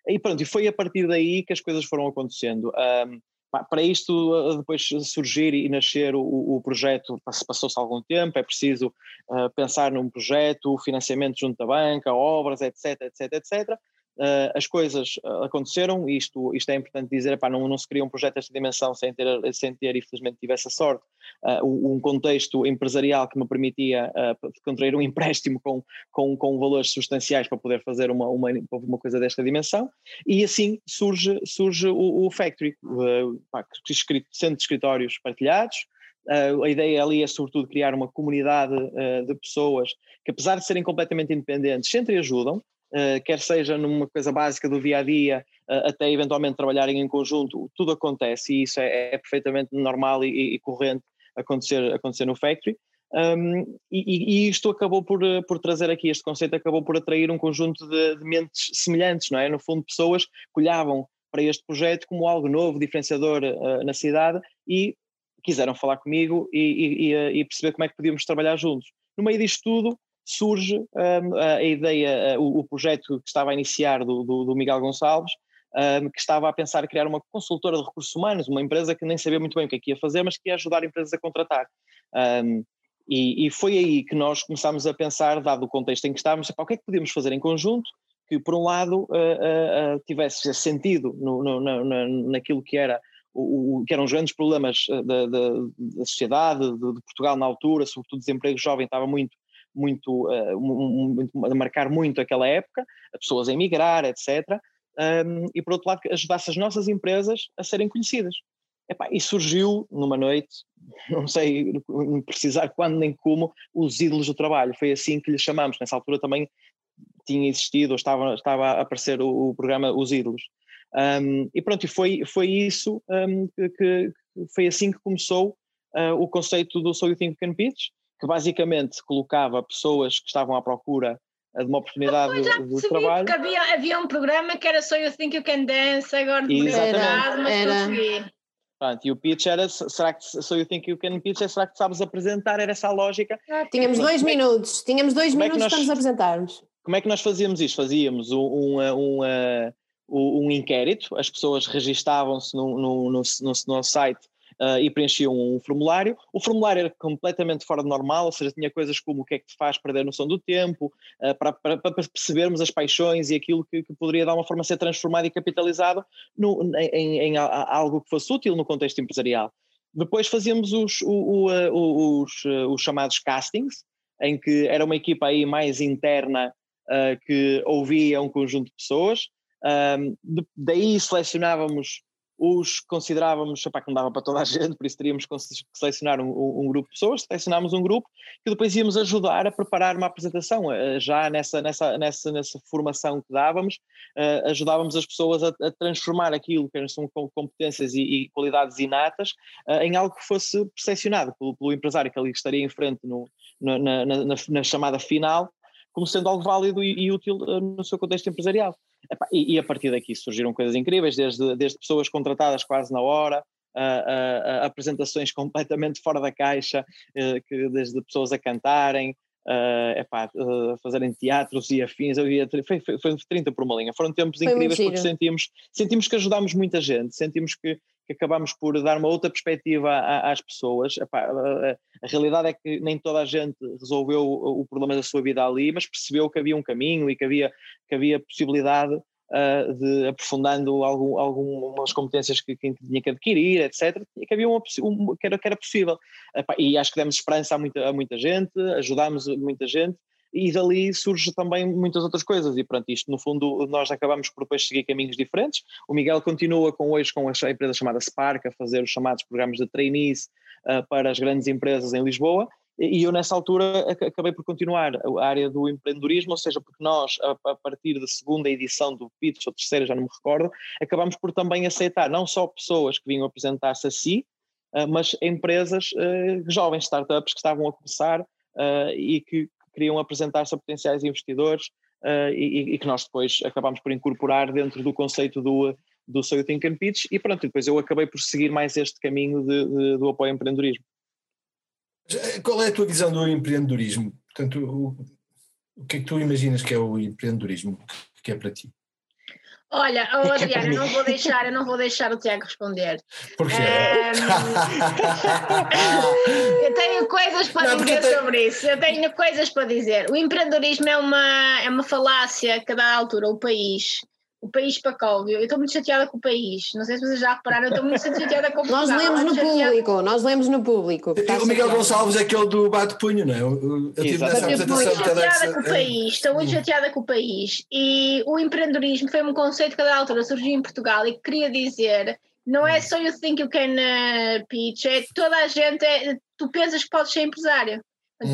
E pronto, e foi a partir daí que as coisas foram acontecendo. Um, para isto uh, depois surgir e nascer o, o projeto, passou-se algum tempo, é preciso uh, pensar num projeto, financiamento junto da banca, obras, etc, etc, etc. Uh, as coisas uh, aconteceram, isto, isto é importante dizer, epá, não, não se cria um projeto desta dimensão sem ter, sem ter infelizmente tivesse a sorte, uh, um contexto empresarial que me permitia contrair um empréstimo com, com, com valores substanciais para poder fazer uma, uma, uma coisa desta dimensão, e assim surge, surge o, o Factory, pá, sendo de escritórios partilhados, Uh, a ideia ali é, sobretudo, criar uma comunidade uh, de pessoas que, apesar de serem completamente independentes, se entreajudam, uh, quer seja numa coisa básica do dia a dia, uh, até eventualmente trabalharem em conjunto, tudo acontece e isso é, é perfeitamente normal e, e, corrente acontecer, acontecer no Factory. Um, e, e, isto acabou por, eh, por trazer aqui, este conceito acabou por atrair um conjunto de, de mentes semelhantes, não é? No fundo, pessoas que olhavam para este projeto como algo novo, diferenciador uh, na cidade e quiseram falar comigo e, e, e, perceber como é que podíamos trabalhar juntos. No meio disto tudo, surge um, a ideia, o, o, projeto que estava a iniciar do, do, do Miguel Gonçalves, um, que estava a pensar criar uma consultora de recursos humanos, uma empresa que nem sabia muito bem o que é que ia fazer, mas que ia ajudar empresas a contratar. Um, e, e, foi aí que nós começámos a pensar, dado o contexto em que estávamos, o que é que podíamos fazer em conjunto que, por um lado, uh, uh, uh, tivesse sentido no, no, na, naquilo que era o, o, que eram os grandes problemas da, da, da sociedade, de, de, Portugal na altura, sobretudo desemprego jovem estava muito muito, uh, a marcar muito aquela época, pessoas a emigrar, etc. Um, e por outro lado, ajudasse as nossas empresas a serem conhecidas. Epá, e surgiu numa noite, não sei precisar quando nem como, os ídolos do trabalho. Foi assim que lhe chamamos. Nessa altura também tinha existido, ou estava, estava a aparecer o, o programa Os Ídolos. Um, e pronto, foi, foi isso um, que, que, foi assim que começou uh, o conceito do So You Think You Can Pitch, que basicamente colocava pessoas que estavam à procura de uma oportunidade de, de trabalho. Porque havia, havia um programa que era So You Think You Can Dance, agora de verdade, mas era. consegui. Pronto, e o pitch era, será que So You Think You Can Pitch, é, será que sabes apresentar, era essa a lógica. Ah, tínhamos dois é minutos, tínhamos dois minutos é nós, para nos apresentarmos. Como é que nós fazíamos isto? Fazíamos um, um, um, um inquérito, as pessoas registavam-se no, no, no, no, no site uh, e preenchiam um formulário. O formulário era completamente fora de normal, ou seja, tinha coisas como o que é que te faz perder a noção do tempo, uh, para, para, para, percebermos as paixões e aquilo que, que, poderia dar uma forma ser transformado e capitalizado no, em, em, algo que fosse útil no contexto empresarial. Depois fazíamos os, o, o, os, os, chamados castings, em que era uma equipa aí mais interna uh, que ouvia um conjunto de pessoas. Um, de, daí selecionávamos os considerávamos epá, que não dava para toda a gente, por isso teríamos que selecionar um, um, grupo de pessoas, selecionámos um grupo que depois íamos ajudar a preparar uma apresentação. Eh, já nessa, nessa, nessa, nessa formação que dávamos, uh, ajudávamos as pessoas a, a, transformar aquilo que são competências e, e qualidades inatas uh, em algo que fosse percepcionado pelo, pelo, empresário que ali estaria em frente no, na, na, na, na chamada final, como sendo algo válido e, e útil uh, no seu contexto empresarial. E, e, a partir daqui surgiram coisas incríveis, desde, desde pessoas contratadas quase na hora, a, a, a apresentações completamente fora da caixa, uh, que, desde pessoas a cantarem, uh, epá, uh, fazerem teatros e afins, eu ia, foi, foi, foi 30 por uma linha, foram tempos foi incríveis porque sentimos, sentimos que ajudámos muita gente, sentimos que, que acabamos por dar uma outra perspectiva às pessoas. A, realidade é que nem toda a gente resolveu o, problema da sua vida ali, mas percebeu que havia um caminho e que havia, que havia possibilidade uh, de aprofundando algum, algumas competências que, que tinha que adquirir, etc., que havia uma, um, que, era, que era possível. E acho que demos esperança a muita, a muita gente, ajudámos muita gente, e dali surge também muitas outras coisas. E pronto, isto no fundo nós acabamos por depois seguir caminhos diferentes, o Miguel continua com hoje com a empresa chamada Spark a fazer os chamados programas de trainees uh, para as grandes empresas em Lisboa. E eu nessa altura acabei por continuar a área do empreendedorismo, ou seja, porque nós a, partir da segunda edição do PITS, ou terceira, já não me recordo, acabamos por também aceitar não só pessoas que vinham apresentar-se a si, uh, mas empresas uh, jovens, startups que estavam a começar e que queriam apresentar-se a potenciais investidores uh, e, e, que nós depois acabámos por incorporar dentro do conceito do, do So You Think Pitch e pronto, depois eu acabei por seguir mais este caminho de, de, do apoio ao empreendedorismo. Qual é a tua visão do empreendedorismo? Portanto, o, o que é que tu imaginas que é o empreendedorismo, que é para ti? Olha, oh, Adriana, eu não vou deixar, eu não vou deixar o Tiago responder. Porquê? Um, eu tenho coisas para não, dizer sobre isso. Eu tenho coisas para dizer. O empreendedorismo é uma, é uma falácia que a cada altura o país o país Pacóvio. Eu estou muito chateada com o país. Não sei se vocês já repararam, eu estou muito chateada com o Nós lemos no chateada... público, nós lemos no público. O Miguel Gonçalves é aquele do bate-punho, não é? Eu, eu tive nessa apresentação. Estou muito chateada com o país, estou muito chateada com o país. E o empreendedorismo foi um conceito que a altura surgiu em Portugal e queria dizer. Não é só you think you can uh, pitch, é toda a gente, é, tu pensas que podes ser empresário.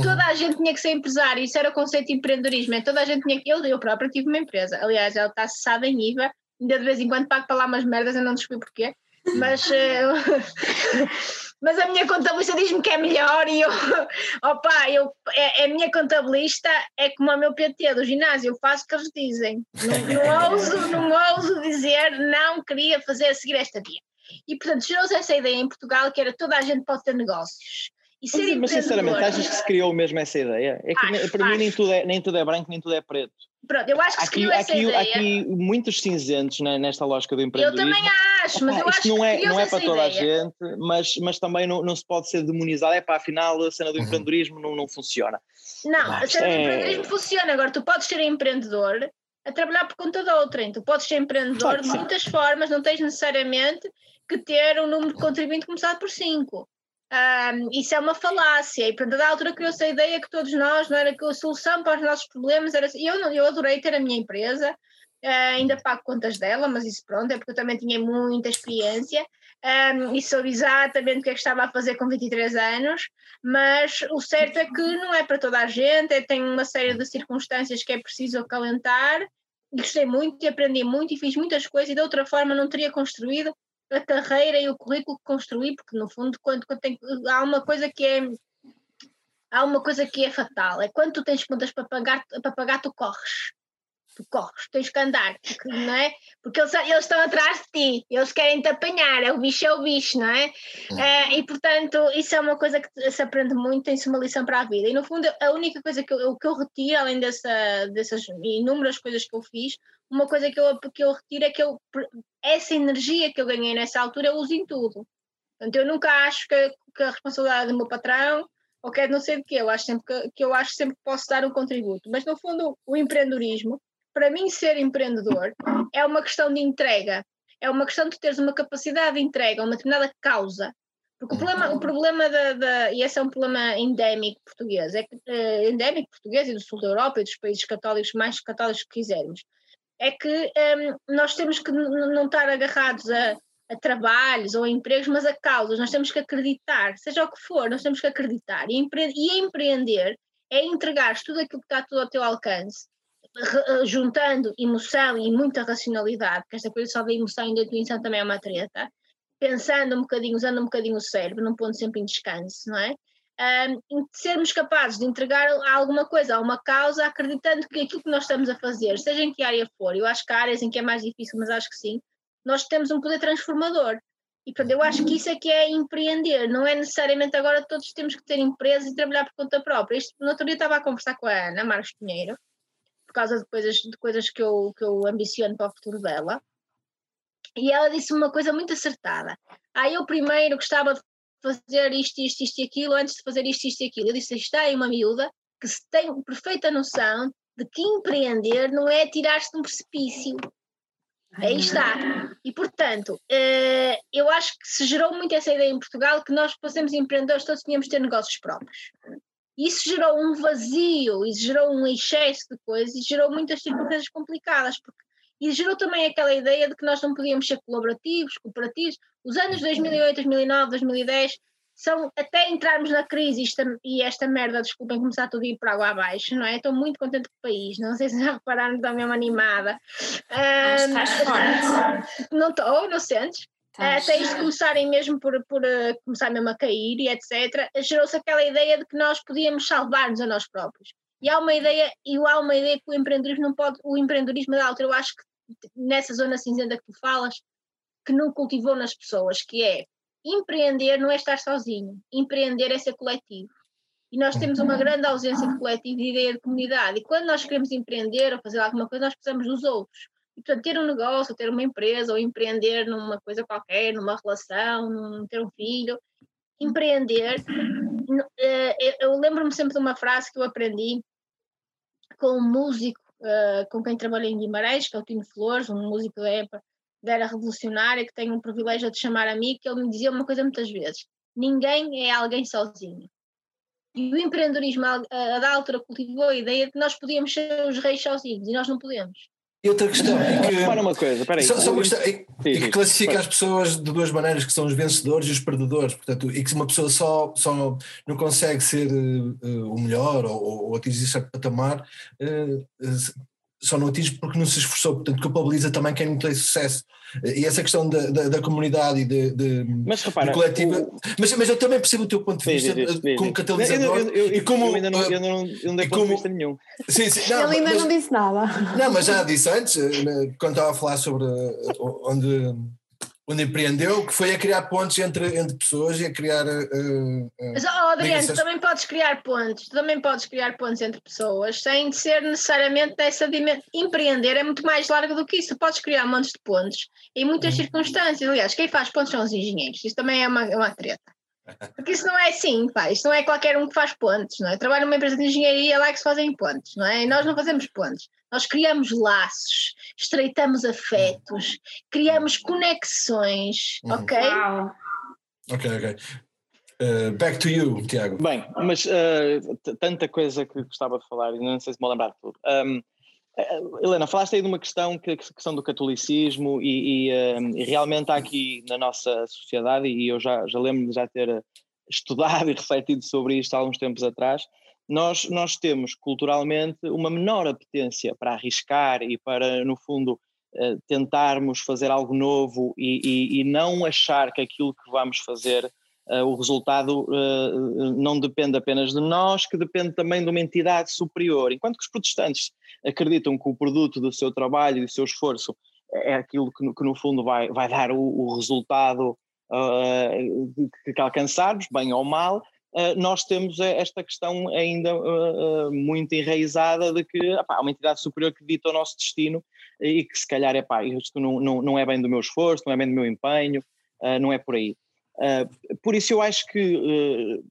Toda a gente tinha que ser empresário, isso era o conceito de empreendedorismo. É, toda a gente tinha que. Eu, eu própria tive uma empresa, aliás, ela está cessada em IVA, ainda de vez em quando pago para lá umas merdas, eu não descobri porquê, mas, eh, mas a minha contabilista diz-me que é melhor e eu, opa, eu, é, é, a minha contabilista é como o meu PT do ginásio, eu faço o que eles dizem. Não, não, ouso, não ouso dizer, não queria fazer seguir esta via. E portanto, gerou-se essa ideia em Portugal que era toda a gente pode ter negócios. E ser mas, mas sinceramente, achas que se criou mesmo essa ideia? É que acho, para acho. mim nem tudo, é, nem tudo é branco, nem tudo é preto. Pronto, eu acho que se criou aqui, essa aqui, ideia. aqui muitos cinzentos né, nesta lógica do empreendedorismo. Eu também acho, mas eu acho não é, não é para toda ideia. a gente, mas, mas também não, não se pode ser demonizado. É para afinal a cena do uhum. empreendedorismo não, não funciona. Não, a cena é... do empreendedorismo funciona. Agora, tu podes ser empreendedor a trabalhar por conta de outrem. Tu podes ser empreendedor claro de muitas formas, não tens necessariamente que ter um número de contribuinte começado por 5. Um, isso é uma falácia, e portanto, da altura criou-se a ideia que todos nós, não era que a solução para os nossos problemas era. Eu, eu adorei ter a minha empresa, uh, ainda pago contas dela, mas isso pronto, é porque eu também tinha muita experiência um, e soube exatamente o que é que estava a fazer com 23 anos, mas o certo é que não é para toda a gente, é, tem uma série de circunstâncias que é preciso acalentar. Gostei muito e aprendi muito e fiz muitas coisas e de outra forma não teria construído a carreira e o currículo que construí, porque no fundo quando, quando tem, há uma coisa que é há uma coisa que é fatal, é quando tu tens contas para pagar, para pagar tu corres. Tu corres, tens que andar, porque, não é? Porque eles, eles estão atrás de ti, eles querem te apanhar, é o bicho é o bicho, não é? é e portanto, isso é uma coisa que se aprende muito, tem-se uma lição para a vida. E no fundo, a única coisa que eu, que eu retiro, além dessa, dessas inúmeras coisas que eu fiz, uma coisa que eu, que eu retiro é que eu, essa energia que eu ganhei nessa altura eu uso em tudo. Portanto, eu nunca acho que, que a responsabilidade do meu patrão ou que é não sei de quê, eu acho sempre que, que eu acho sempre que posso dar um contributo. Mas no fundo, o empreendedorismo, para mim ser empreendedor é uma questão de entrega, é uma questão de teres uma capacidade de entrega, uma determinada causa. Porque o problema, o problema da, da, e esse é um problema endémico português, é que, uh, endémico português e do sul da Europa e dos países católicos mais católicos que quisermos, é que um, nós temos que não estar agarrados a, a, trabalhos ou a empregos, mas a causas. Nós temos que acreditar, seja o que for, nós temos que acreditar. E, empre e empreender é entregar tudo aquilo que está tudo ao teu alcance, eh, juntando emoção e muita racionalidade, porque esta coisa só da emoção e da intuição também é uma treta, pensando um bocadinho, usando um bocadinho o cérebro, num ponto sempre em descanso, não é? Um, sermos capazes de entregar alguma coisa a uma causa, acreditando que aquilo que nós estamos a fazer, seja em que área for, eu acho que há áreas em que é mais difícil, mas acho que sim, nós temos um poder transformador. E portanto, eu acho que isso é que é empreender, não é necessariamente agora todos temos que ter empresas e trabalhar por conta própria. Isto, no outro dia estava a conversar com a Ana Marcos Pinheiro, por causa de coisas, de coisas que, eu, que eu ambiciono para o futuro dela. E ela disse uma coisa muito acertada. Ah, eu primeiro gostava de fazer isto, isto, isto e aquilo, antes de fazer isto, isto e aquilo. Eu disse, está aí uma miúda que tem perfeita noção de que empreender não é tirar-se de um precipício. Aí está. E, portanto, eh, eu acho que se gerou muito essa ideia em Portugal que nós, para sermos empreendedores, todos tínhamos de ter negócios próprios. Isso gerou um vazio, isso gerou um excesso de coisas e gerou muitas circunstâncias complicadas, porque e gerou também aquela ideia de que nós não podíamos ser colaborativos, cooperativos. Os anos 2008, 2009, 2010 são até entrarmos na crise esta, e esta merda, desculpem, começar tudo a ir para água abaixo, não é? Estou muito contente com o país, não sei se já repararam, estou mesmo animada. Um, estás forte. Não estou, não sentes? Até isto começarem mesmo por, por uh, começar mesmo a cair e etc., gerou-se aquela ideia de que nós podíamos salvar-nos a nós próprios. E há uma ideia, e há uma ideia que o empreendedorismo não pode, o empreendedorismo da altura, eu acho que nessa zona cinzenta que tu falas, que não cultivou nas pessoas, que é empreender não é estar sozinho, empreender é ser coletivo. E nós temos uma grande ausência de coletivo e ideia de comunidade. E quando nós queremos empreender ou fazer alguma coisa, nós precisamos dos outros. E, portanto, ter um negócio, ter uma empresa, ou empreender numa coisa qualquer, numa relação, num, ter um filho, empreender. Eh, eu lembro-me sempre de uma frase que eu aprendi com um músico uh, com quem trabalhei em Guimarães, que é o Tino Flores, um músico da época da era revolucionária, que tenho o privilégio de chamar amigo, que ele me dizia uma coisa muitas vezes: ninguém é alguém sozinho. E o empreendedorismo, a, a da altura, cultivou a ideia de que nós podíamos ser os reis sozinhos, e nós não podemos. E outra questão é que. Uma coisa, peraí. Só, só uma questão, é, é que classifica as pessoas de duas maneiras, que são os vencedores e os perdedores. Portanto, e que uma pessoa só, só não consegue ser uh, o melhor ou, ou atingir certo patamar, uh, só não atinge porque não se esforçou, portanto culpabiliza também quem não tem sucesso. E essa questão da, da, da comunidade e de, de, mas, repara, de coletiva. O... Mas, mas eu também percebo o teu ponto de vista como catalisador. Eu, eu, e como, eu ainda não, eu não, eu não dei ponto como, de vista nenhum. Sim, sim, não, Ele ainda mas, não disse nada. Não, mas já disse antes, eh, quando estava a falar sobre onde onde empreendeu, que foi a criar pontes entre, entre pessoas e a criar. Uh, uh, Mas, oh, Adriano, tu também podes criar pontes, tu também podes criar pontes entre pessoas sem ser necessariamente dessa dimensão. Empreender é muito mais largo do que isso. Tu podes criar montes de pontes em muitas uhum. circunstâncias. Aliás, quem faz pontes são os engenheiros. Isso também é uma, é uma treta. Porque isso não é assim, pá, isto não é qualquer um que faz pontes, não é? Trabalho numa empresa de engenharia lá que se fazem pontes, não é? E nós não fazemos pontes. Nós criamos laços, estreitamos afetos, criamos conexões, uhum. ok? Wow. Ok, ok. Uh, back to you, Tiago. Bem, mas uh, tanta coisa que gostava de falar e não sei se me vou lembrar de tudo. Um, Helena, falaste aí de uma questão que a questão do catolicismo e, e, um, e, realmente há aqui na nossa sociedade, e eu já, já lembro de já ter estudado e refletido sobre isto há uns tempos atrás, nós, nós temos culturalmente uma menor apetência para arriscar e para, no fundo, eh, tentarmos fazer algo novo e, e, não achar que aquilo que vamos fazer, o resultado uh, não depende apenas de nós, que depende também de uma entidade superior. Enquanto que os protestantes acreditam que o produto do seu trabalho e do seu esforço é aquilo que, que no fundo vai, vai dar o, o resultado uh, que, que alcançarmos, bem ou mal, eh, nós temos eh, esta questão ainda uh, muito enraizada de que há uma entidade superior que dita o nosso destino e que se calhar epá, isto não, não, não é bem do meu esforço, não é bem do meu empenho, uh, não é por aí. Uh, por isso eu acho que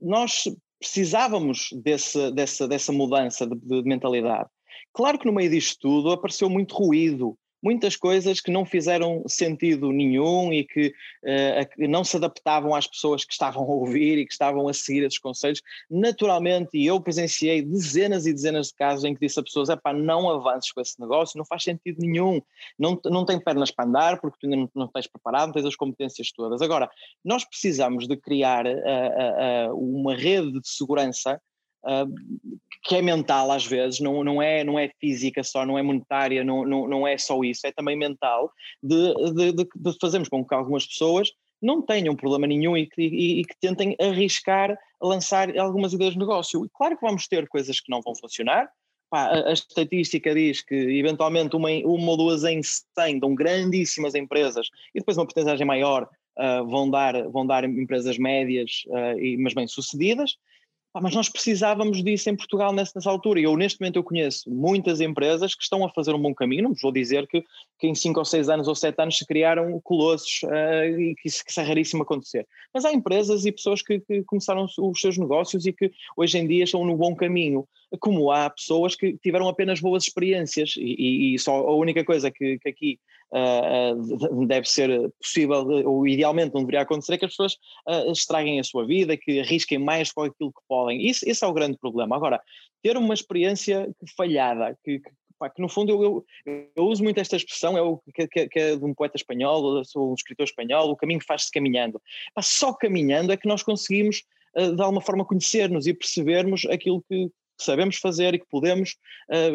nós precisávamos desse, dessa, dessa mudança de, de mentalidade. Claro que no meio disto tudo apareceu muito ruído, muitas coisas que não fizeram sentido nenhum e que uh, não se adaptavam às pessoas que estavam a ouvir e que estavam a seguir esses conselhos. Naturalmente, e eu presenciei dezenas e dezenas de casos em que disse a pessoas: é pá, não avances com esse negócio, não faz sentido nenhum, não, não tem pernas para andar porque tu ainda não, não estás preparado, não tens as competências todas. Agora, nós precisamos de criar uh, uh, uma rede de segurança que é mental às vezes, não, não, é, não é física só, não é monetária, não, não, não é só isso, é também mental, de, de, de, de fazermos com que algumas pessoas não tenham problema nenhum e que, e, e que tentem arriscar lançar algumas ideias de negócio. E claro que vamos ter coisas que não vão funcionar, Pá, a, a, estatística diz que eventualmente uma, uma ou duas em 100 dão grandíssimas empresas e depois uma porcentagem maior uh, vão, dar, vão dar empresas médias, uh, e, mas bem sucedidas. Ah, mas nós precisávamos disso em Portugal nessa, nessa, altura. E eu, neste momento, eu conheço muitas empresas que estão a fazer um bom caminho. Não vos vou dizer que, que em 5 ou 6 anos ou 7 anos se criaram colossos uh, e que isso, que isso, é raríssimo acontecer. Mas há empresas e pessoas que, que, começaram os seus negócios e que hoje em dia estão no bom caminho. Como há pessoas que tiveram apenas boas experiências e, e, e só a única coisa que, que aqui uh, deve ser possível, ou idealmente não deveria acontecer, é que as pessoas estraguem a sua vida, que arrisquem mais com aquilo que podem. Isso, esse é o grande problema. Agora, ter uma experiência falhada, que, que, que no fundo eu, eu, eu, uso muito esta expressão, é, o, que, que, é de um poeta espanhol, sou um escritor espanhol, o caminho faz-se caminhando. Pá, só caminhando é que nós conseguimos de alguma forma conhecer-nos e percebermos aquilo que, sabemos fazer e que podemos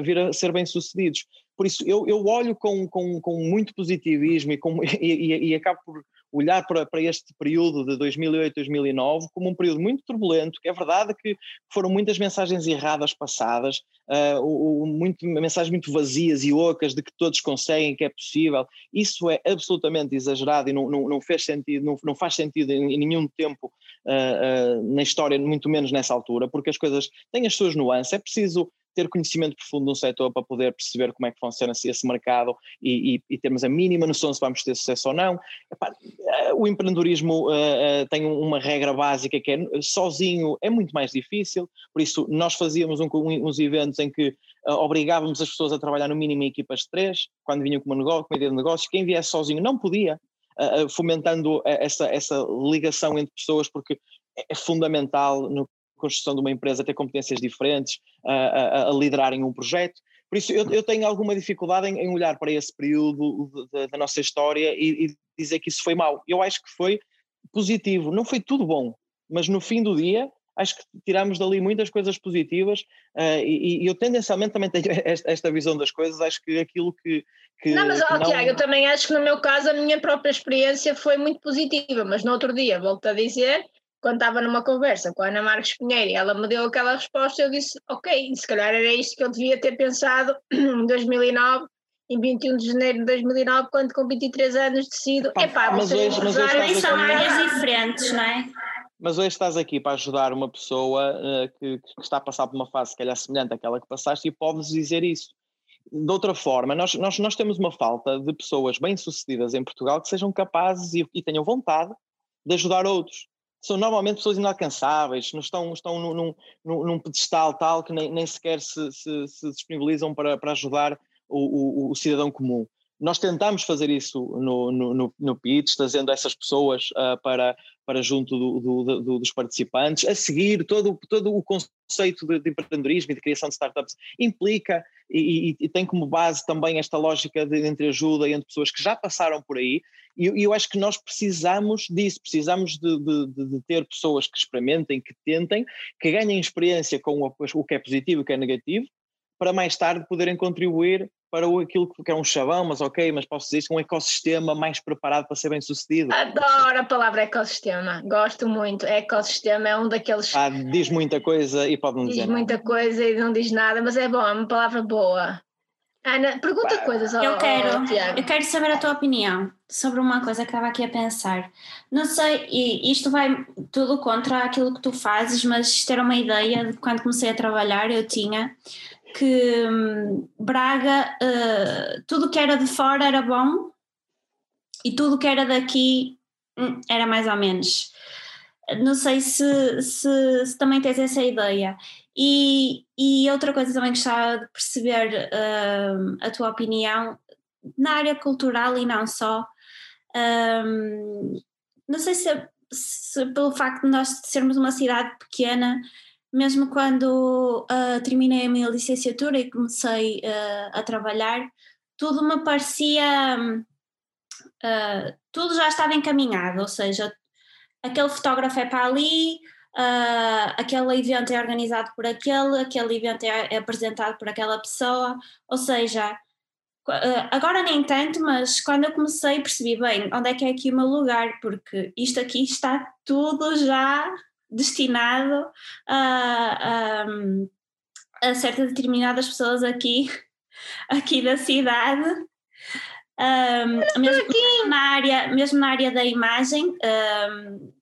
vir a ser bem-sucedidos. Por isso, eu, eu olho com, com, com muito positivismo e, com, e, e, acabo por olhar para, para este período de 2008, 2009 como um período muito turbulento, que é verdade que foram muitas mensagens erradas passadas, uh, muito, mensagens muito vazias e ocas de que todos conseguem, que é possível, isso é absolutamente exagerado e não, não, não fez sentido, não, não faz sentido em, em nenhum tempo uh, uh, na história, muito menos nessa altura, porque as coisas têm as suas nuances, é preciso ter conhecimento profundo no setor para poder perceber como é que funciona esse mercado e, e, e termos a mínima noção se vamos ter sucesso ou não. Epá, eh, o empreendedorismo uh, uh, tem uma regra básica que é sozinho é muito mais difícil, por isso nós fazíamos um, uns eventos em que uh, obrigávamos as pessoas a trabalhar no mínimo em equipas de três, quando vinham com uma, negócio, com uma ideia de negócio, quem viesse sozinho não podia, fomentando essa, essa ligação entre pessoas, porque é, é fundamental no construção de uma empresa ter competências diferentes, a, a, a liderarem um projeto. Por isso, eu, eu tenho alguma dificuldade em, em, olhar para esse período da, da nossa história e, e, dizer que isso foi mau. Eu acho que foi positivo, não foi tudo bom, mas no fim do dia acho que tiramos dali muitas coisas positivas uh, e, e, eu tendencialmente também tenho esta, esta, visão das coisas, acho que aquilo que... que não, mas ó, não... Tiago, eu também acho que no meu caso a minha própria experiência foi muito positiva, mas no outro dia, volto a dizer, quando estava numa conversa com a Ana Marques Pinheiro e ela me deu aquela resposta, eu disse, ok, se calhar era isto que eu devia ter pensado em 2009, em 21 de janeiro de 2009, quando com 23 anos decido, é pá, mas hoje, mas hoje são áreas diferentes, não é? Mas hoje estás aqui para ajudar uma pessoa uh, que, que, está a passar por uma fase, se calhar, semelhante àquela que passaste, e podes dizer isso. De outra forma, nós, nós, nós temos uma falta de pessoas bem-sucedidas em Portugal que sejam capazes e, e tenham vontade de ajudar outros são normalmente pessoas inalcançáveis, não estão, estão num, num, num pedestal tal que nem, nem sequer se, se, se disponibilizam para, para ajudar o, o, o, cidadão comum. Nós tentamos fazer isso no, no, no PITS, trazendo essas pessoas uh, para, para junto do, do, do, dos participantes, a seguir todo, todo o conceito de, de empreendedorismo e de criação de startups implica e, e, e, tem como base também esta lógica de entreajuda entre pessoas que já passaram por aí. E, e eu acho que nós precisamos disso, precisamos de, de, de, ter pessoas que experimentem, que tentem, que ganhem experiência com o, o que é positivo e o que é negativo, para mais tarde poderem contribuir para aquilo que é um chavão, mas ok, mas posso dizer isso, um ecossistema mais preparado para ser bem sucedido. Adoro a palavra ecossistema, gosto muito. Ecossistema é um daqueles. Ah, diz muita coisa e pode não dizer. Diz muita coisa e não diz nada, mas é bom, é uma palavra boa. Ana, pergunta coisas ao, eu quero, ao Eu quero saber a tua opinião sobre uma coisa que estava aqui a pensar. Não sei, e isto vai tudo contra aquilo que tu fazes, mas ter uma ideia de quando comecei a trabalhar eu tinha que hum, Braga, uh, tudo que era de fora era bom e tudo que era daqui hum, era mais ou menos. Não sei se, se, se também tens essa ideia. E, e outra coisa também gostava de perceber uh, a tua opinião na área cultural e não só. Um, não sei se, se, pelo facto de nós sermos uma cidade pequena, mesmo quando uh, terminei a minha licenciatura e comecei uh, a trabalhar, tudo me parecia. Uh, tudo já estava encaminhado, ou seja, aquele fotógrafo é para ali, aquele evento é organizado por aquele, aquele evento é, é apresentado por aquela pessoa, ou seja, agora nem tanto, mas quando eu comecei percebi bem onde é que é aqui o meu lugar, porque isto aqui está tudo já destinado a, a, a certas determinadas pessoas aqui, aqui da cidade. Um, mesmo, na área, mesmo na área da imagem, um,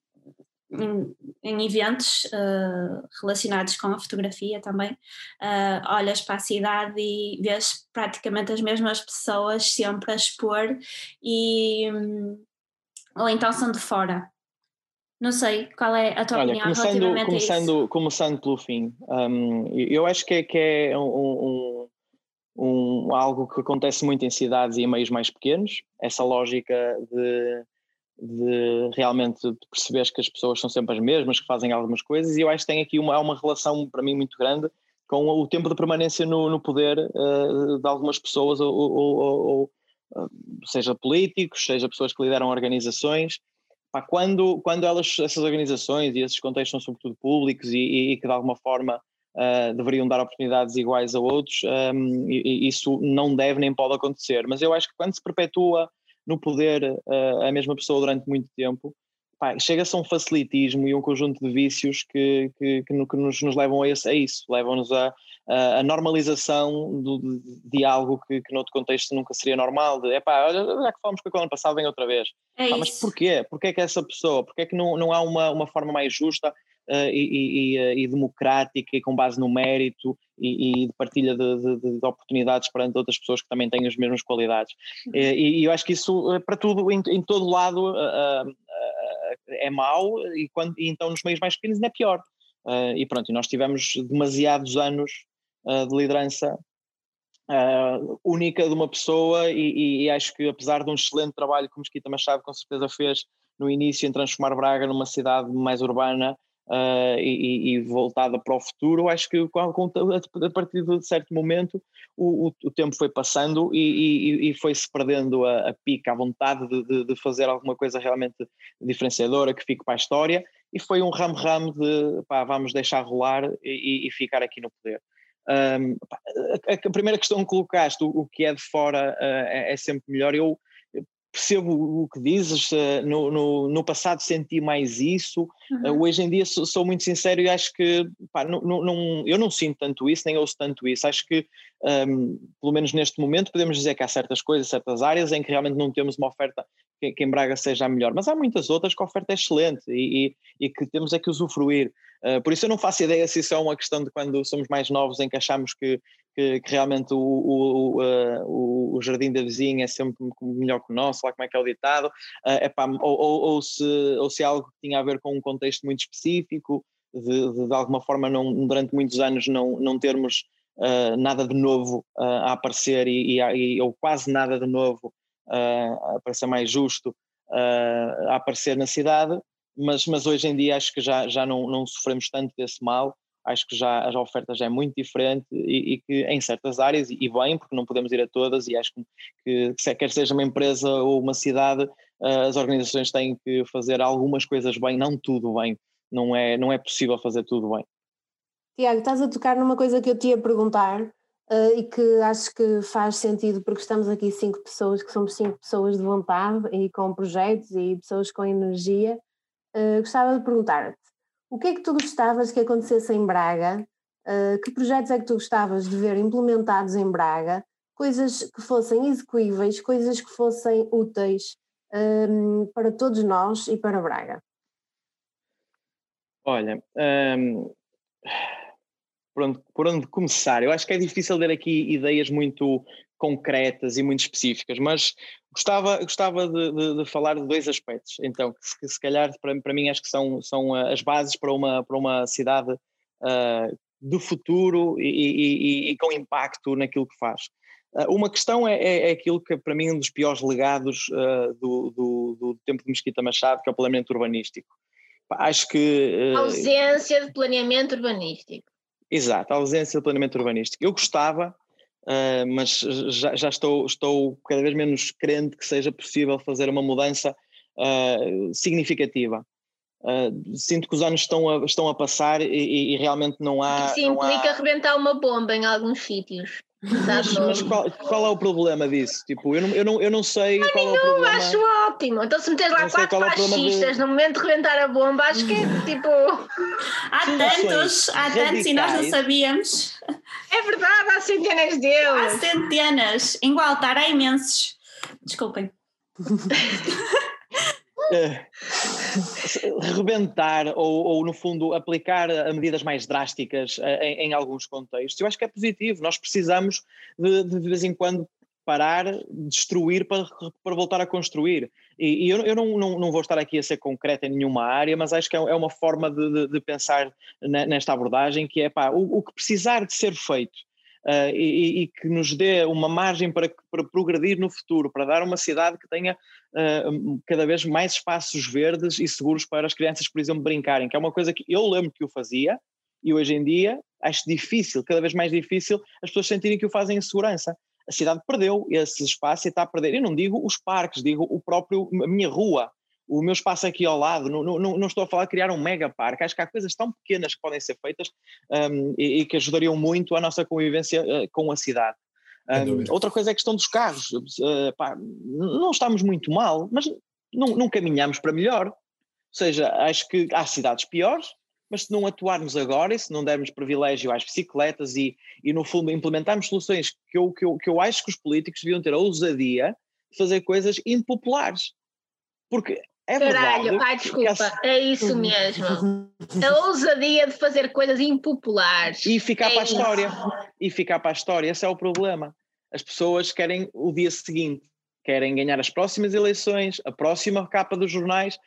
em, em eventos uh, relacionados com a fotografia também, uh, olhas para a cidade e vês praticamente as mesmas pessoas sempre a expor e um, ou então são de fora. Não sei qual é a tua Olha, opinião começando, relativamente começando, a isso. Começando pelo fim, um, eu acho que é, que é um, um, um, algo que acontece muito em cidades e em meios mais pequenos, essa lógica de de realmente perceberes que as pessoas são sempre as mesmas, que fazem algumas coisas, e eu acho que tem aqui uma, uma relação para mim muito grande com o tempo de permanência no, no poder uh, de algumas pessoas, ou, ou, ou, ou, seja políticos, seja pessoas que lideram organizações. Pá, quando, quando elas, essas organizações e esses contextos são sobretudo públicos e, e, e que de alguma forma uh, deveriam dar oportunidades iguais a outros, um, ehm, e, isso não deve nem pode acontecer. Mas eu acho que quando se perpetua no poder uh, a mesma pessoa durante muito tempo, chega-se a um facilitismo e um conjunto de vícios que, que, que, no, que nos, nos, levam a, esse, a isso, levam-nos a, a, normalização do, de, de, algo que, que noutro contexto nunca seria normal, de epá, olha, já que falamos com o ano passado, vem outra vez. É mas porquê? Porquê que essa pessoa, porquê que não, não há uma, uma forma mais justa uh, e, e, uh, e, democrática e com base no mérito e, e de partilha de, de, de, oportunidades perante outras pessoas que também têm as mesmas qualidades. Uhum. E, e, eu acho que isso, eh, para tudo, em, em todo lado, uh, é mau e, quando, e então nos meios mais pequenos é pior. e pronto, nós tivemos demasiados anos de liderança Uh, única de uma pessoa e, e, acho que apesar de um excelente trabalho que o Mesquita Machado com certeza fez no início em transformar Braga numa cidade mais urbana, uh, e, e, voltada para o futuro, acho que a partir de certo momento o, o, tempo foi passando e, e, e foi-se perdendo a, a, pica, a vontade de, de, de, fazer alguma coisa realmente diferenciadora que fique para a história e foi um ramo-ramo de pá, vamos deixar rolar e, ficar aqui no poder. Um, a, a, primeira questão que colocaste, o, o que é de fora uh, é, é, sempre melhor. Eu percebo o que dizes, eh, no, no, no, passado senti mais isso, eh, uhum. hoje em dia sou, sou, muito sincero e acho que pá, não, não, eu não sinto tanto isso, nem ouço tanto isso, acho que um, ehm, pelo menos neste momento podemos dizer que há certas coisas, certas áreas em que realmente não temos uma oferta que, que em Braga seja a melhor, mas há muitas outras que a oferta é excelente e, e, e que temos é que usufruir, uh, por isso eu não faço ideia se isso é uma questão de quando somos mais novos em que achamos que que, que realmente o, o, o, o, jardim da vizinha é sempre melhor que o nosso, lá como é que é o ditado, uh, epá, ou, ou, ou, se, ou se é algo que tinha a ver com um contexto muito específico, de, de, de alguma forma não, durante muitos anos não, não termos uh, nada de novo uh, a aparecer e, e, e, ou quase nada de novo uh, para ser mais justo a aparecer na cidade, mas, mas hoje em dia acho que já, já não, não sofremos tanto desse mal acho que já as ofertas já é muito diferente e, e, que em certas áreas, e bem, porque não podemos ir a todas, e acho que, que quer seja uma empresa ou uma cidade, eh, as organizações têm que fazer algumas coisas bem, não tudo bem, não é, não é possível fazer tudo bem. Tiago, estás a tocar numa coisa que eu te ia perguntar uh, e que acho que faz sentido porque estamos aqui cinco pessoas, que somos cinco pessoas de vontade e com projetos e pessoas com energia. Uh, gostava de perguntar-te, o que é que tu gostavas que acontecesse em Braga? Uh, que projetos é que tu gostavas de ver implementados em Braga? Coisas que fossem execuíveis, coisas que fossem úteis um, para todos nós e para Braga? Olha, um, por, onde, por onde começar? Eu acho que é difícil ter aqui ideias muito concretas e muito específicas, mas gostava, gostava de, de, de falar de dois aspectos, então, que, se calhar para, para mim acho que são, são as bases para uma, para uma cidade uh, do futuro e, e, e, com impacto naquilo que faz. Uh, uma questão é, é, é, aquilo que para mim é um dos piores legados uh, do, do, do, tempo de Mesquita Machado, que é o planeamento urbanístico. Acho que... Ausência de planeamento urbanístico. Exato, a ausência de planeamento urbanístico. Eu gostava Uh, mas já, já, estou, estou cada vez menos crente que seja possível fazer uma mudança uh, significativa. Uh, sinto que os anos estão a, estão a passar e, e realmente não há. Isso implica há... arrebentar uma bomba em alguns sítios. Mas, mas qual, qual, é o problema disso? Tipo, eu não, eu não, eu não sei não qual nenhum, é o problema. acho ótimo. Então se meteres lá quatro é fascistas de... no momento de reventar a bomba, acho que é tipo. há tantos, há tantos e nós não sabíamos. É verdade, há centenas deles. Há centenas. Em Gualtar há imensos. Desculpem. É. rebentar ou, ou, no fundo, aplicar medidas mais drásticas em, em, alguns contextos, eu acho que é positivo. Nós precisamos de, de vez em quando parar, destruir para, para voltar a construir. E, e eu, eu não, não, não, vou estar aqui a ser concreto em nenhuma área, mas acho que é, é uma forma de, de, de pensar nesta abordagem que é pá, o, o que precisar de ser feito uh, e, e, que nos dê uma margem para, para progredir no futuro, para dar uma cidade que tenha uh, cada vez mais espaços verdes e seguros para as crianças, por exemplo, brincarem, que é uma coisa que eu lembro que o fazia e hoje em dia acho difícil, cada vez mais difícil, as pessoas sentirem que o fazem em segurança a cidade perdeu esse espaço e está a perder. Eu não digo os parques, digo o próprio, a minha rua, o meu espaço aqui ao lado. Não, não, não estou a falar de criar um mega parque, acho que há coisas tão pequenas que podem ser feitas um, e, e, que ajudariam muito a nossa convivência uh, com a cidade. Um, outra coisa é a questão dos carros. Uh, pá, não estamos muito mal, mas não, não caminhamos para melhor. Ou seja, acho que há cidades piores, mas se não atuarmos agora e se não dermos privilégio às bicicletas e, e no fundo implementarmos soluções que eu, que, eu, que eu acho que os políticos deviam ter a ousadia de fazer coisas impopulares. Porque é Caralho, verdade, ai desculpa, é isso mesmo. A ousadia de fazer coisas impopulares. E ficar é para a história. E ficar para a história, esse é o problema. As pessoas querem o dia seguinte, querem ganhar as próximas eleições, a próxima capa dos jornais,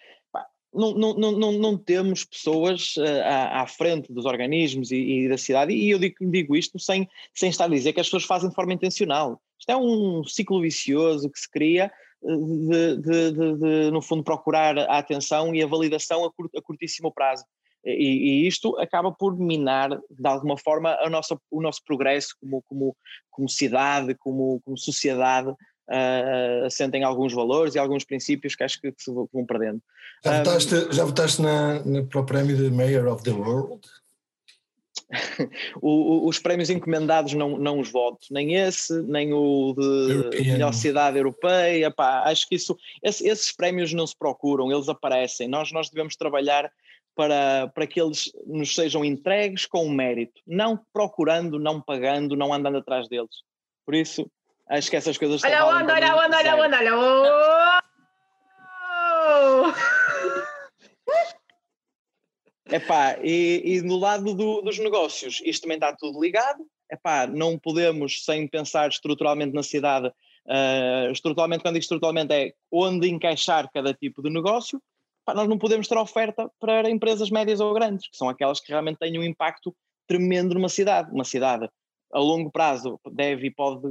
não, não, não, não temos pessoas uh, à, à, frente dos organismos e, e, da cidade, e eu digo, digo isto sem, sem estar a dizer que as pessoas fazem de forma intencional. Isto é um ciclo vicioso que se cria eh, de, de, de, no fundo, procurar a atenção e a validação a, curt, a curtíssimo prazo. E, e, isto acaba por minar, de alguma forma, a nossa, o nosso progresso como, como, como cidade, como, como sociedade, uh, assentem alguns valores e alguns princípios que acho que se vão perdendo. Já votaste, um, já votaste na, na, para o prémio de Mayor of the World? O, o, os prémios encomendados não, não os voto, nem esse, nem o de European. melhor cidade europeia. Pá, acho que isso, esse, esses prémios não se procuram, eles aparecem. Nós, nós devemos trabalhar para, para que eles nos sejam entregues com mérito, não procurando, não pagando, não andando atrás deles. Por isso, Acho que essas coisas Olha onda, olha onda, olha onda, olha oh! Epá, e, e no lado do, dos negócios, isto também está tudo ligado. Epá, não podemos, sem pensar estruturalmente na cidade, uh, estruturalmente, quando digo estruturalmente, é onde encaixar cada tipo de negócio. Epá, nós não podemos ter oferta para empresas médias ou grandes, que são aquelas que realmente têm um impacto tremendo numa cidade. Uma cidade a longo prazo deve e pode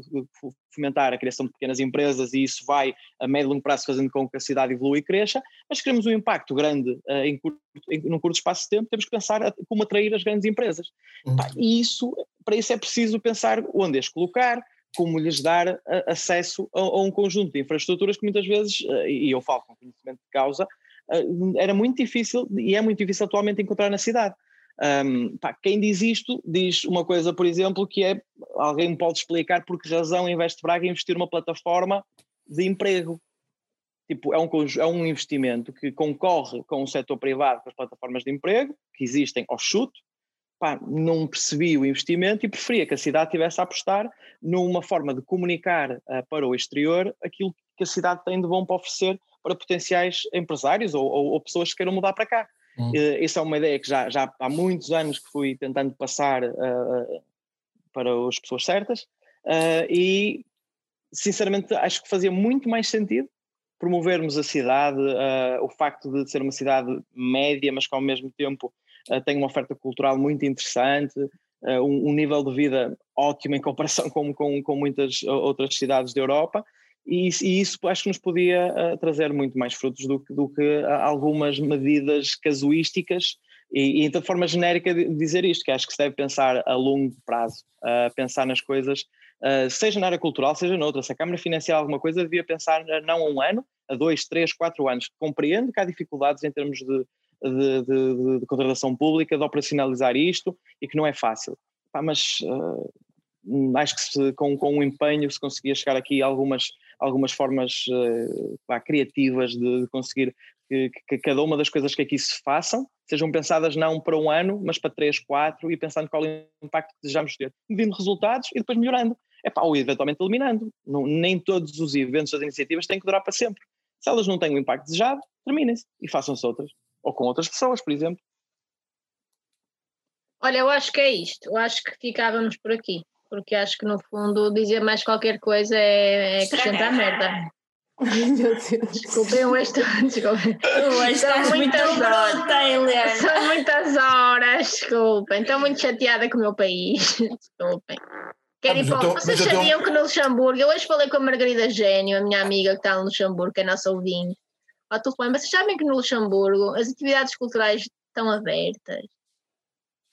fomentar a criação de pequenas empresas e isso vai a médio e longo prazo fazendo com que a cidade evolua e cresça, mas queremos um impacto grande uh, em, curto, em num curto espaço de tempo, temos que pensar a, como atrair as grandes empresas. Uhum. Pá, e isso, para isso é preciso pensar onde as colocar, como lhes dar uh, acesso a, a, um conjunto de infraestruturas que muitas vezes, uh, e eu falo com conhecimento de causa, era muito difícil e é muito difícil atualmente encontrar na cidade. Um, pá, quem diz isto diz uma coisa, por exemplo, que é alguém me pode explicar por que razão Investe Braga investir numa plataforma de emprego. Tipo, é um, é um investimento que concorre com o setor privado, com as plataformas de emprego, que existem ao chute. Pá, não percebi o investimento e preferia que a cidade tivesse a apostar numa forma de comunicar uh, para o exterior aquilo que a cidade tem de bom para oferecer para potenciais empresários ou, ou, ou pessoas que queiram mudar para cá. Hum. Uh, essa é uma ideia que já, já há muitos anos que fui tentando passar uh, para as pessoas certas uh, e sinceramente acho que fazia muito mais sentido promovermos a cidade, o facto de ser uma cidade média, mas que ao mesmo tempo tem uma oferta cultural muito interessante, um, um, nível de vida ótimo em comparação com, com, com muitas outras cidades da Europa e, e, isso acho que nos podia uh, trazer muito mais frutos do que, do que uh, algumas medidas casuísticas. E, e de forma genérica de dizer isto, que acho que se deve pensar a longo prazo, uh, pensar nas coisas, seja na área cultural, seja noutra, se a Câmara financiar alguma coisa devia pensar não a um ano, a dois, três, quatro anos, compreendo que há dificuldades em termos de, de, de, de contratação pública, de operacionalizar isto e que não é fácil, Pá, mas acho que se, com, com um empenho se conseguia chegar aqui a algumas algumas formas uh, pá, criativas de, de conseguir que, que, cada uma das coisas que aqui se façam sejam pensadas não para um ano, mas para três, quatro, e pensando qual é o impacto que desejamos ter, medindo resultados e depois melhorando. É pá, ou eventualmente eliminando. Não, nem todos os eventos, as iniciativas têm que durar para sempre. Se elas não têm o impacto desejado, terminem-se e façam-se outras. Ou com outras pessoas, por exemplo. Olha, eu acho que é isto. Eu acho que ficávamos por aqui. Porque acho que no fundo dizer mais qualquer coisa é, é acrescentar merda. Desculpem, hoje estou. Desculpem. Hoje estás muito horas. São muitas horas, desculpem. Estou muito chateada com o meu país. Desculpem. Quero ir para... Vocês sabiam que no Luxemburgo, eu hoje falei com a Margarida Gênio, a minha amiga que está no Luxemburgo, que é nossa ouvinte, ao telefone, mas vocês sabem que no Luxemburgo as atividades culturais estão abertas.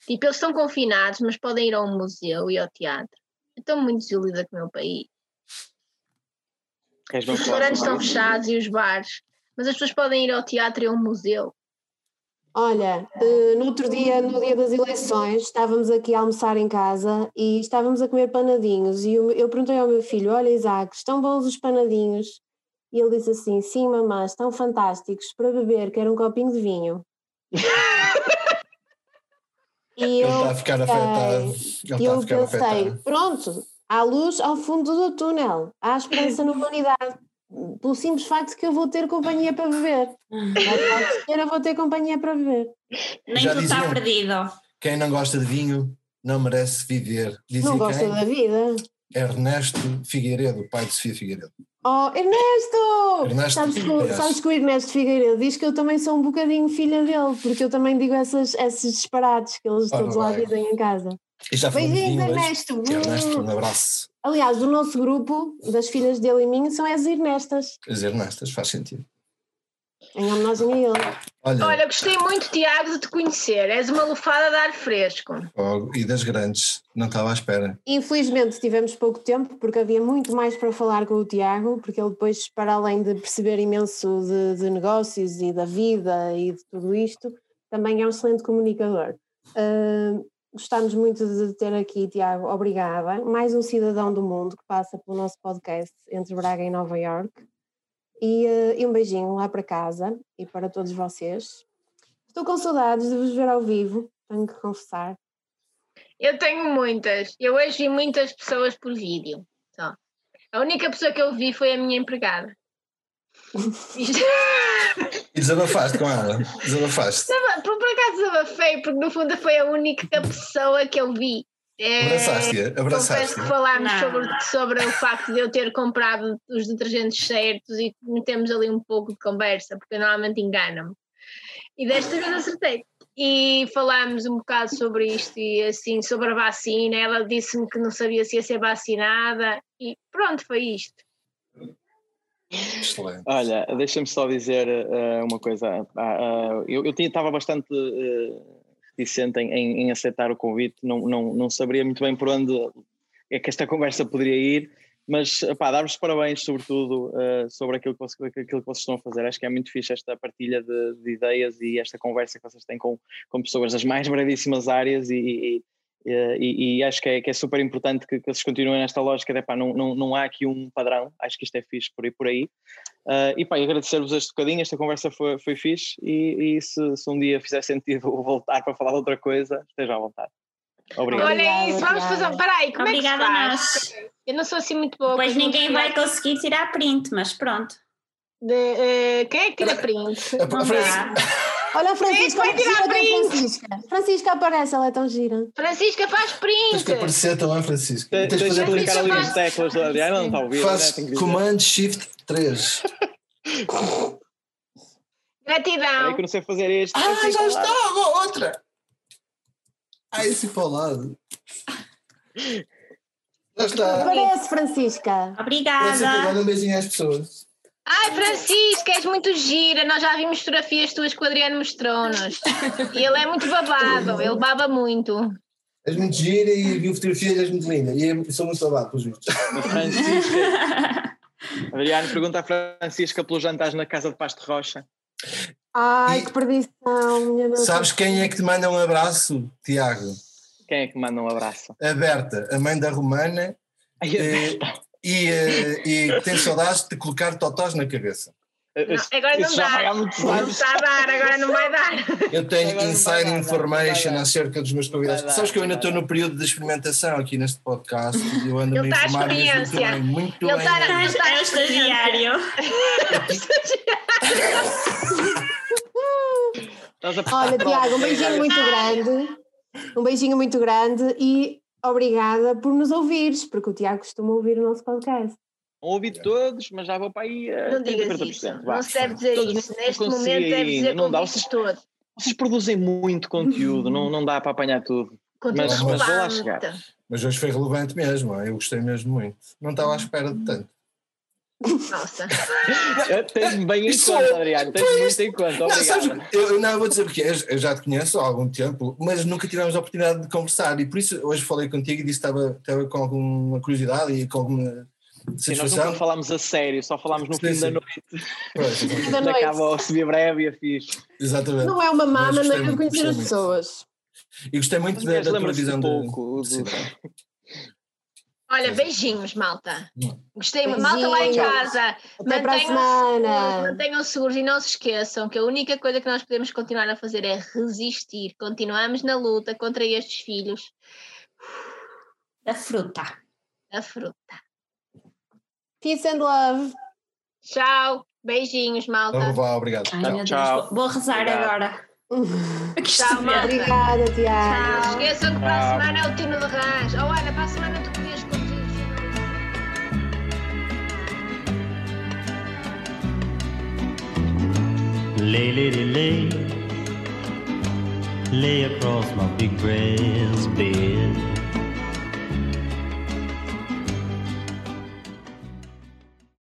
Tipo, eles estão confinados, mas podem ir ao museu e ao teatro. estou muito desiludida com o meu país. Os restaurantes estão fechados e os bares, mas as pessoas podem ir ao teatro e ao museu. Olha, uh, no outro dia, no dia das eleições, estávamos aqui a almoçar em casa e estávamos a comer panadinhos. E eu, eu perguntei ao meu filho: Olha, Isaac, estão bons os panadinhos? E ele disse assim: Sim, mamãe, estão fantásticos para beber, quero um copinho de vinho. e ele está a ficar afetado. Ele eu está a ficar pensei: afetado. Pronto, há luz ao fundo do túnel, há esperança na humanidade pelo simples facto que eu vou ter companhia para beber. Eu vou ter companhia para beber. Nem Já tu está perdido. Quem não gosta de vinho não merece viver. Dizia não gosta quem? da vida. Ernesto Figueiredo, pai de Sofia Figueiredo. Oh, Ernesto! Ernesto sabes, que, sabes que o Ernesto Figueiredo diz que eu também sou um bocadinho filha dele, porque eu também digo essas, esses disparates que eles todos lá dizem em casa. Beijinhos, Ernesto! Ernesto, um abraço. Aliás, o nosso grupo, das filhas dele e mim, são as Ernestas. As Ernestas, faz sentido. Em homenagem a ele. Olha, Olha, gostei muito, Tiago, de te conhecer. És uma lufada de ar fresco. Oh, e das grandes, não estava à espera. Infelizmente tivemos pouco tempo, porque havia muito mais para falar com o Tiago, porque ele depois, para além de perceber imenso de, de negócios e da vida e de tudo isto, também é um excelente comunicador. Uh, Gostamos muito de ter aqui, Tiago, obrigada. Mais um cidadão do mundo que passa pelo nosso podcast entre Braga e Nova York. E, uh, e um beijinho lá para casa e para todos vocês. Estou com saudades de vos ver ao vivo, tenho que confessar. Eu tenho muitas. Eu hoje vi muitas pessoas por vídeo. Só. A única pessoa que eu vi foi a minha empregada. e desabafaste com ela? Desabafaste? Por, por acaso desabafei, porque no fundo foi a única pessoa que eu vi. É, Abraçaste-a? Abraçaste que falámos sobre, sobre o facto de eu ter comprado os detergentes certos e metemos ali um pouco de conversa, porque eu normalmente engano-me. E desta vez acertei. E falámos um bocado sobre isto e assim, sobre a vacina. Ela disse-me que não sabia se ia ser vacinada e pronto, foi isto. Excelente. Olha, deixa-me só dizer uh, uma coisa. Uh, uh, eu estava bastante reticente em, em, aceitar o convite, não, não, não saberia muito bem por onde é que esta conversa poderia ir, mas dar-vos parabéns, sobretudo, sobre aquilo que, vocês, aquilo que vocês estão a fazer. Acho que é muito fixe esta partilha de, de ideias e esta conversa que vocês têm com, com pessoas das mais variedíssimas áreas e, e Uh, e, e, acho que é, que é super importante que, que eles continuem nesta lógica de pá, não, não, não há aqui um padrão, acho que isto é fixe por aí. Por aí. Uh, e pá, agradecer-vos este bocadinho, esta conversa foi, foi fixe e, e se, se, um dia fizer sentido voltar para falar de outra coisa, esteja à vontade. Obrigado. Olha isso, vamos fazer. Peraí, como Obrigada é que faz? Eu não sou assim muito boa. Pois ninguém vai conseguir tirar print, mas pronto. De, uh, quem é que tira print? Não dá. Olha a Francisca, vai tirar print. Francisca. Francisca aparece, ela é tão gira. Francisca faz print. Tens que aparecer também, Francisca. Tens de fazer clicar ali nas teclas da Adriana, não está a ouvir. Faz né? Command Shift 3. Gratidão. É que não sei fazer este. Ah, já está, outra. Ah, esse para o lado. Já está. Aparece, Francisca. Obrigada. um beijinho às pessoas. Ai, Francisca, és muito gira. Nós já vimos fotografias tuas que o Adriano mostrou-nos. E ele é muito babado, ele baba muito. És muito gira e viu fotografias, és muito linda. E é, sou muito babado, pelos vistos. Francisca. Adriano, pergunta à Francisca pelo jantar na casa de Pasto Rocha. Ai, e... que perdição, minha nossa. Sabes quem é que te manda um abraço, Tiago? Quem é que manda um abraço? A Berta, a mãe da Romana. Ai, a eh, Berta e, uh, e tem saudades de colocar totós na cabeça. Não, agora não dá. Não está a dar, agora não vai dar. Eu tenho inside information acerca dos meus convidados. Sabes que eu ainda estou no período de experimentação aqui neste podcast. Eu ando a informar muito bem. Muito Ele está, bem. Está, é o estagiário. Olha, Tiago, um beijinho muito grande. Um beijinho muito grande e obrigada por nos ouvires, porque o Tiago costuma ouvir o nosso podcast. Não ouvi todos, mas já vou para aí a Não digas isso, não se deve dizer isso. Neste momento deve dizer não dá. Vocês, todo. vocês produzem muito conteúdo, não, não dá para apanhar tudo. Mas, mas vou lá chegar. Mas hoje foi relevante mesmo, eu gostei mesmo muito. Não estava à espera de tanto. Nossa. Tens-me bem em conta, Adriano. Tens-me muito em conta. Não, sabes, eu não vou dizer porque eu já te conheço há algum tempo, mas nunca tivemos a oportunidade de conversar e por isso hoje falei contigo e disse que estava, estava com alguma curiosidade e com alguma Sim, nós nunca falámos a sério, só falámos no sim, fim sim. da noite. Pois, da noite. Acaba a subir breve e a fixe. Exatamente. Não é uma mama, mas é conhecer as pessoas. E gostei muito da, da tua visão. pouco, de... Olha, beijinhos, malta. Gostei muito. Malta lá em casa. Até para a semana. Mantenham seguros e não se esqueçam que a única coisa que nós podemos continuar a fazer é resistir. Continuamos na luta contra estes filhos. Da fruta. Da fruta. Peace and love. Tchau. Beijinhos, malta. Então, vá, obrigado. Ai, tchau. Vou rezar obrigado. agora. Tchau, malta. Obrigada, Tiago. Não esqueçam que para a semana é o Tino de Rãs. Oh, Ana, para a semana Lay, lady, lay, lay across my big brass bed.